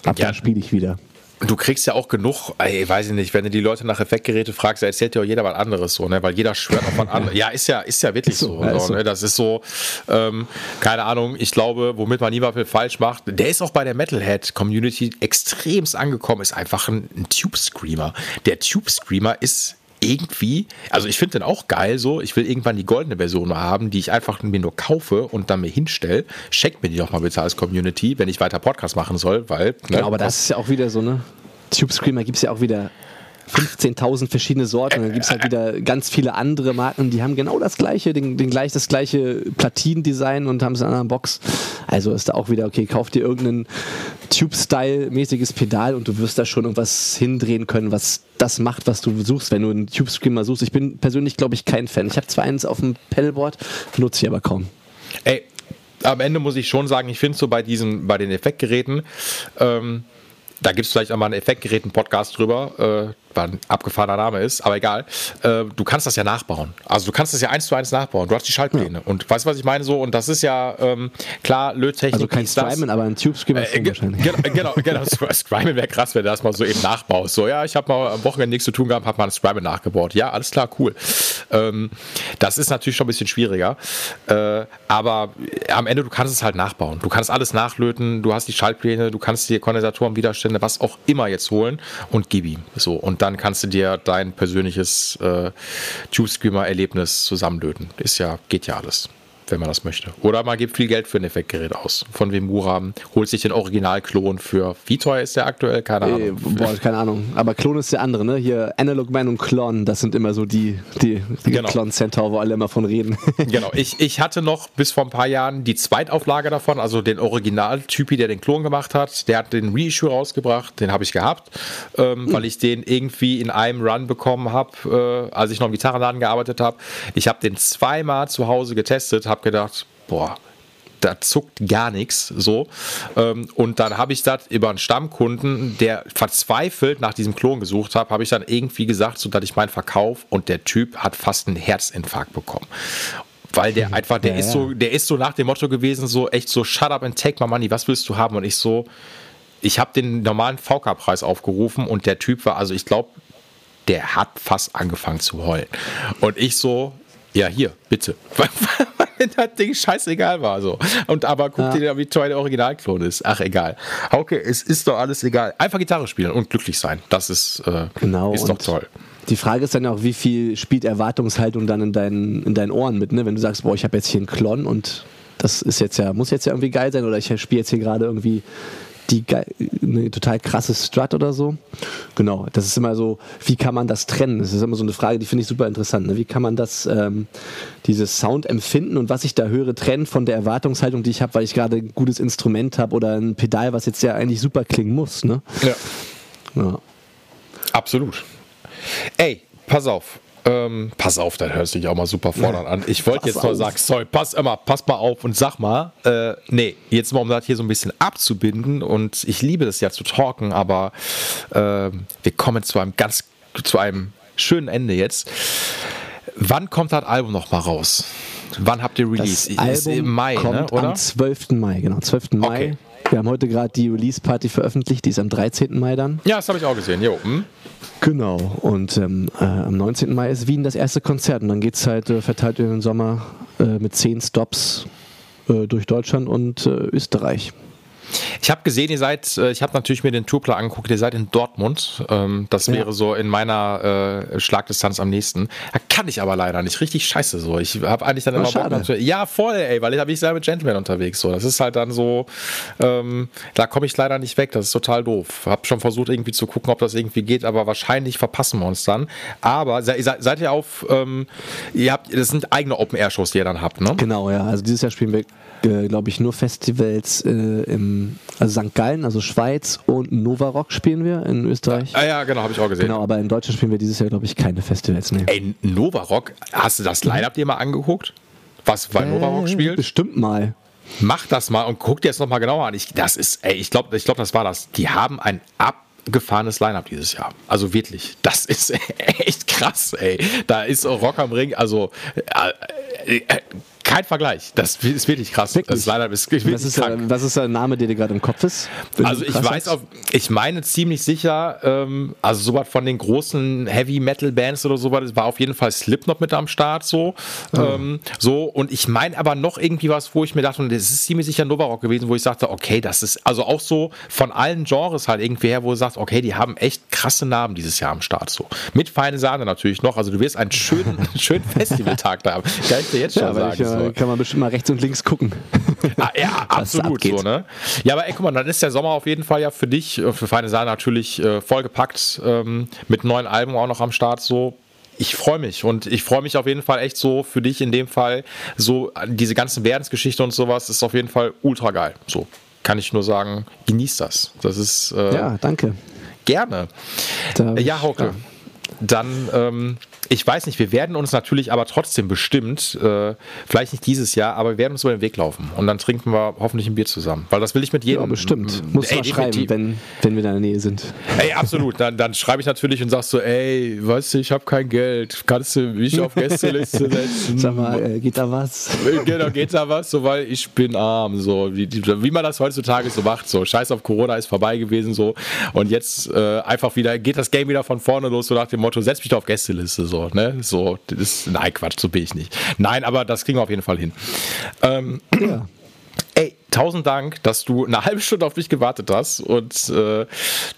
Ab ja. da spiele ich wieder. Du kriegst ja auch genug, ey, weiß ich nicht, wenn du die Leute nach Effektgeräte fragst, erzählt dir auch jeder was anderes so, ne? Weil jeder schwört auf was anderes. Ja, ist ja, ist ja wirklich so. so, ja, so ne? Das ist so, ähm, keine Ahnung, ich glaube, womit man niemand viel falsch macht, der ist auch bei der Metalhead-Community extremst angekommen, ist einfach ein, ein Tube-Screamer. Der Tube-Screamer ist irgendwie, also ich finde den auch geil so, ich will irgendwann die goldene Version haben, die ich einfach mir nur kaufe und dann mir hinstelle. Schenkt mir die doch mal bitte als Community, wenn ich weiter Podcast machen soll, weil. Ne, genau, aber das ist ja auch wieder so, ne? Tube Screamer gibt es ja auch wieder 15.000 verschiedene Sorten. Und dann gibt es halt wieder ganz viele andere Marken, die haben genau das gleiche, den, den gleich, das gleiche Platin-Design und haben es in einer anderen Box. Also ist da auch wieder, okay, kauf dir irgendein Tube-Style-mäßiges Pedal und du wirst da schon irgendwas hindrehen können, was das macht, was du suchst, wenn du einen Tube-Screamer suchst. Ich bin persönlich, glaube ich, kein Fan. Ich habe zwar eins auf dem Pedalboard, nutze ich aber kaum. Ey, am Ende muss ich schon sagen, ich finde so bei diesen, bei den Effektgeräten, ähm, da gibt es vielleicht auch mal einen Effektgeräten-Podcast drüber. Äh, ein abgefahrener Name ist, aber egal. Äh, du kannst das ja nachbauen. Also du kannst das ja eins zu eins nachbauen. Du hast die Schaltpläne. Ja. Und weißt du, was ich meine? So, und das ist ja ähm, klar, Löttechnik. Also kein Strymon, aber ein Tube Screamer äh, wahrscheinlich. Genau, genau. Strymon wäre krass, wenn du das mal so eben nachbaust. So, ja, ich habe mal am Wochenende nichts zu tun gehabt, habe mal ein Strymon nachgebaut. Ja, alles klar, cool. Ähm, das ist natürlich schon ein bisschen schwieriger. Äh, aber am Ende, du kannst es halt nachbauen. Du kannst alles nachlöten, du hast die Schaltpläne, du kannst die Kondensatoren, Widerstände, was auch immer jetzt holen und gib ihm. So, und dann kannst du dir dein persönliches äh, Tube Screamer-Erlebnis zusammenlöten. Ist ja, geht ja alles wenn man das möchte. Oder man gibt viel Geld für ein Effektgerät aus. Von wem Muram holt sich den Originalklon für. Wie teuer ist der aktuell? Keine äh, Ahnung. Äh, boah, keine Ahnung. Aber Klon ist der andere, ne? Hier Analog Man und Klon, das sind immer so die, die, die genau. Klon Centaur, wo alle immer von reden. genau. Ich, ich hatte noch bis vor ein paar Jahren die Zweitauflage davon, also den Originaltypi, der den Klon gemacht hat. Der hat den Reissue rausgebracht, den habe ich gehabt, ähm, mhm. weil ich den irgendwie in einem Run bekommen habe, äh, als ich noch im Gitarrenladen gearbeitet habe. Ich habe den zweimal zu Hause getestet, habe gedacht, boah, da zuckt gar nichts so. Ähm, und dann habe ich das über einen Stammkunden, der verzweifelt nach diesem Klon gesucht hat, habe ich dann irgendwie gesagt, so dass ich meinen Verkauf und der Typ hat fast einen Herzinfarkt bekommen. Weil der einfach, der ja, ist so, der ist so nach dem Motto gewesen, so echt so, shut up and take my money, was willst du haben? Und ich so, ich habe den normalen VK-Preis aufgerufen und der Typ war, also ich glaube, der hat fast angefangen zu heulen. Und ich so, ja, hier, bitte. Das Ding scheißegal war so. Und aber guck ja. dir, wie teuer der Originalklon ist. Ach, egal. Okay, es ist doch alles egal. Einfach Gitarre spielen und glücklich sein. Das ist, äh, genau, ist doch toll. Die Frage ist dann auch, wie viel spielt Erwartungshaltung dann in deinen, in deinen Ohren mit, ne? Wenn du sagst, boah, ich habe jetzt hier einen Klon und das ist jetzt ja, muss jetzt ja irgendwie geil sein oder ich spiele jetzt hier gerade irgendwie die eine total krasse Strut oder so. Genau, das ist immer so, wie kann man das trennen? Das ist immer so eine Frage, die finde ich super interessant. Ne? Wie kann man das, ähm, dieses Sound empfinden und was ich da höre, trennen von der Erwartungshaltung, die ich habe, weil ich gerade ein gutes Instrument habe oder ein Pedal, was jetzt ja eigentlich super klingen muss. Ne? Ja. ja. Absolut. Ey, pass auf. Ähm, pass auf, da hörst du dich auch mal super fordernd an. Ich wollte jetzt nur sagen, sorry, pass immer, pass mal auf und sag mal, äh, nee, jetzt mal, um das hier so ein bisschen abzubinden und ich liebe das ja zu talken, aber äh, wir kommen zu einem ganz, zu einem schönen Ende jetzt. Wann kommt das Album noch mal raus? Wann habt ihr Release? Das Album im Mai, kommt ne? Am 12. Mai, genau, 12. Mai. Okay. Wir haben heute gerade die Release-Party veröffentlicht, die ist am 13. Mai dann. Ja, das habe ich auch gesehen, jo. Hm. Genau, und ähm, äh, am 19. Mai ist Wien das erste Konzert und dann geht es halt äh, verteilt über den Sommer äh, mit zehn Stops äh, durch Deutschland und äh, Österreich. Ich habe gesehen, ihr seid, äh, ich habe natürlich mir den Tourplan angeguckt, ihr seid in Dortmund. Ähm, das wäre ja. so in meiner äh, Schlagdistanz am nächsten. Da kann ich aber leider nicht. Richtig scheiße so. Ich habe eigentlich dann immer oh, Bock Ja, voll, ey, weil ich habe ich mit Gentleman unterwegs. So. Das ist halt dann so, ähm, da komme ich leider nicht weg. Das ist total doof. Habe schon versucht irgendwie zu gucken, ob das irgendwie geht, aber wahrscheinlich verpassen wir uns dann. Aber seid, seid ihr auf, ähm, ihr habt, das sind eigene Open-Air-Shows, die ihr dann habt, ne? Genau, ja. Also dieses Jahr spielen wir äh, glaube ich, nur Festivals äh, im also St. Gallen, also Schweiz und Nova Rock spielen wir in Österreich. Ah ja, genau, habe ich auch gesehen. Genau, aber in Deutschland spielen wir dieses Jahr, glaube ich, keine Festivals. Nee. Ey, Nova Rock, hast du das Line-Up dir mal angeguckt? Was bei äh, Nova Rock spielt? Bestimmt mal. Mach das mal und guck dir das nochmal genauer an. Ich, das ist, ey, ich glaube, ich glaub, das war das. Die haben ein abgefahrenes Line-Up dieses Jahr. Also wirklich, das ist echt krass, ey. Da ist Rock am Ring, also äh, äh, kein Vergleich. Das ist wirklich krass. Wirklich? Das ist leider ist wirklich was, ist der, was ist der Name, der dir gerade im Kopf ist? Also ich weiß auf, ich meine ziemlich sicher, ähm, also sowas von den großen Heavy Metal Bands oder sowas, war auf jeden Fall Slipknot mit am Start so. Oh. Ähm, so und ich meine aber noch irgendwie was, wo ich mir dachte, und das ist ziemlich sicher Nova Rock gewesen, wo ich sagte, okay, das ist also auch so von allen Genres halt irgendwie her, wo du sagst, okay, die haben echt krasse Namen dieses Jahr am Start so. Mit feine Sahne natürlich noch, also du wirst einen schönen, schönen Festivaltag da haben. Kann ich dir jetzt schon ja, sagen. So. Kann man bestimmt mal rechts und links gucken. Ah, ja, absolut so, ne? Ja, aber ey, guck mal, dann ist der Sommer auf jeden Fall ja für dich, äh, für Feine Sahne natürlich äh, vollgepackt, ähm, mit neuen Alben auch noch am Start so ich freue mich und ich freue mich auf jeden Fall echt so für dich in dem Fall so diese ganzen Werdensgeschichte und sowas ist auf jeden Fall ultra geil. So kann ich nur sagen, genieß das. Das ist äh, ja danke. Gerne. Da, ja, Hauke. Ja. Dann ähm, ich weiß nicht, wir werden uns natürlich aber trotzdem bestimmt, äh, vielleicht nicht dieses Jahr, aber wir werden uns über den Weg laufen und dann trinken wir hoffentlich ein Bier zusammen. Weil das will ich mit jedem. Ja, bestimmt. Muss ey, schreiben, wenn, wenn wir in der Nähe sind. Ey, absolut. Dann, dann schreibe ich natürlich und sagst so, ey, weißt du, ich habe kein Geld. Kannst du mich auf Gästeliste setzen? Sag mal, äh, geht da was? Genau, geht da was? So, weil ich bin arm. So, wie, wie man das heutzutage so macht. So, scheiß auf Corona ist vorbei gewesen. So. Und jetzt äh, einfach wieder, geht das Game wieder von vorne los, so nach dem Motto, setz mich doch auf Gästeliste. So, ne? So, das ist, nein, Quatsch, so bin ich nicht. Nein, aber das kriegen wir auf jeden Fall hin. Ähm, ja. Ey, tausend Dank, dass du eine halbe Stunde auf mich gewartet hast und äh,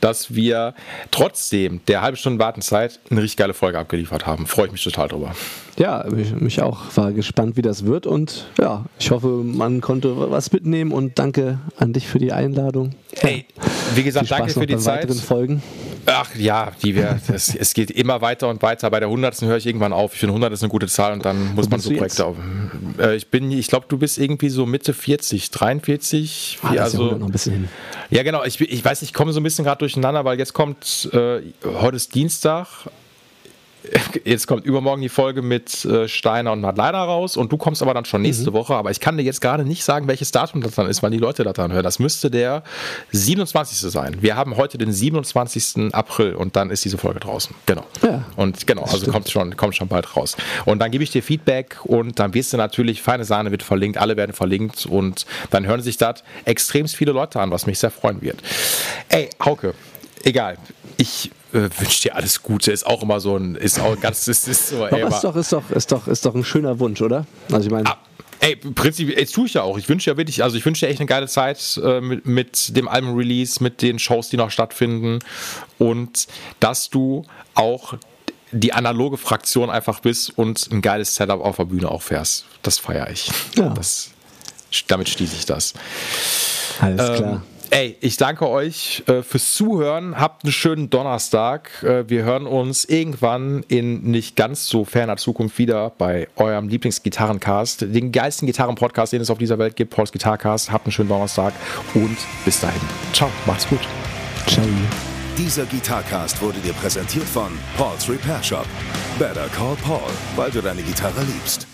dass wir trotzdem der halben Stunde Wartenzeit eine richtig geile Folge abgeliefert haben. Freue ich mich total drüber. Ja, mich, mich auch. War gespannt, wie das wird und ja, ich hoffe, man konnte was mitnehmen und danke an dich für die Einladung. Hey, wie gesagt, danke für die Zeit. Folgen. Ach ja, die wir, das, es geht immer weiter und weiter. Bei der 100. höre ich irgendwann auf. Ich finde 100 ist eine gute Zahl und dann muss man so Projekte auf. Äh, ich bin, ich glaube, du bist irgendwie so Mitte 40, 43. Ah, also, ja noch ein bisschen hin. Ja, genau. Ich, ich weiß, ich komme so ein bisschen gerade durcheinander, weil jetzt kommt, äh, heute ist Dienstag, jetzt kommt übermorgen die Folge mit äh, Steiner und Madleiner raus und du kommst aber dann schon nächste mhm. Woche. Aber ich kann dir jetzt gerade nicht sagen, welches Datum das dann ist, wann die Leute das dann hören. Das müsste der 27. sein. Wir haben heute den 27. April und dann ist diese Folge draußen. Genau. Ja, und genau, also kommt schon, kommt schon bald raus. Und dann gebe ich dir Feedback und dann wirst du natürlich, feine Sahne wird verlinkt, alle werden verlinkt und dann hören sich das extrem viele Leute an, was mich sehr freuen wird. Ey, Hauke, egal. Ich äh, wünsche dir alles Gute. Ist auch immer so ein, ist auch ganz, ist, ist so. Ey, ist doch, ist doch, ist doch, ist doch ein schöner Wunsch, oder? Also ich meine. Ah, ey, prinzipiell, ey, tue ich ja auch. Ich wünsche ja wirklich, also ich wünsche dir echt eine geile Zeit äh, mit, mit dem Album-Release, mit den Shows, die noch stattfinden und dass du auch die analoge Fraktion einfach bist und ein geiles Setup auf der Bühne auch fährst. Das feiere ich. Ja. Das, damit schließe ich das. Alles ähm, klar. Ey, ich danke euch äh, fürs Zuhören. Habt einen schönen Donnerstag. Äh, wir hören uns irgendwann in nicht ganz so ferner Zukunft wieder bei eurem Lieblingsgitarrencast, den geilsten Gitarrenpodcast, den es auf dieser Welt gibt, Pauls Gitarcast. Habt einen schönen Donnerstag und bis dahin. Ciao, macht's gut. Ciao. Dieser Gitarcast wurde dir präsentiert von Paul's Repair Shop. Better call Paul, weil du deine Gitarre liebst.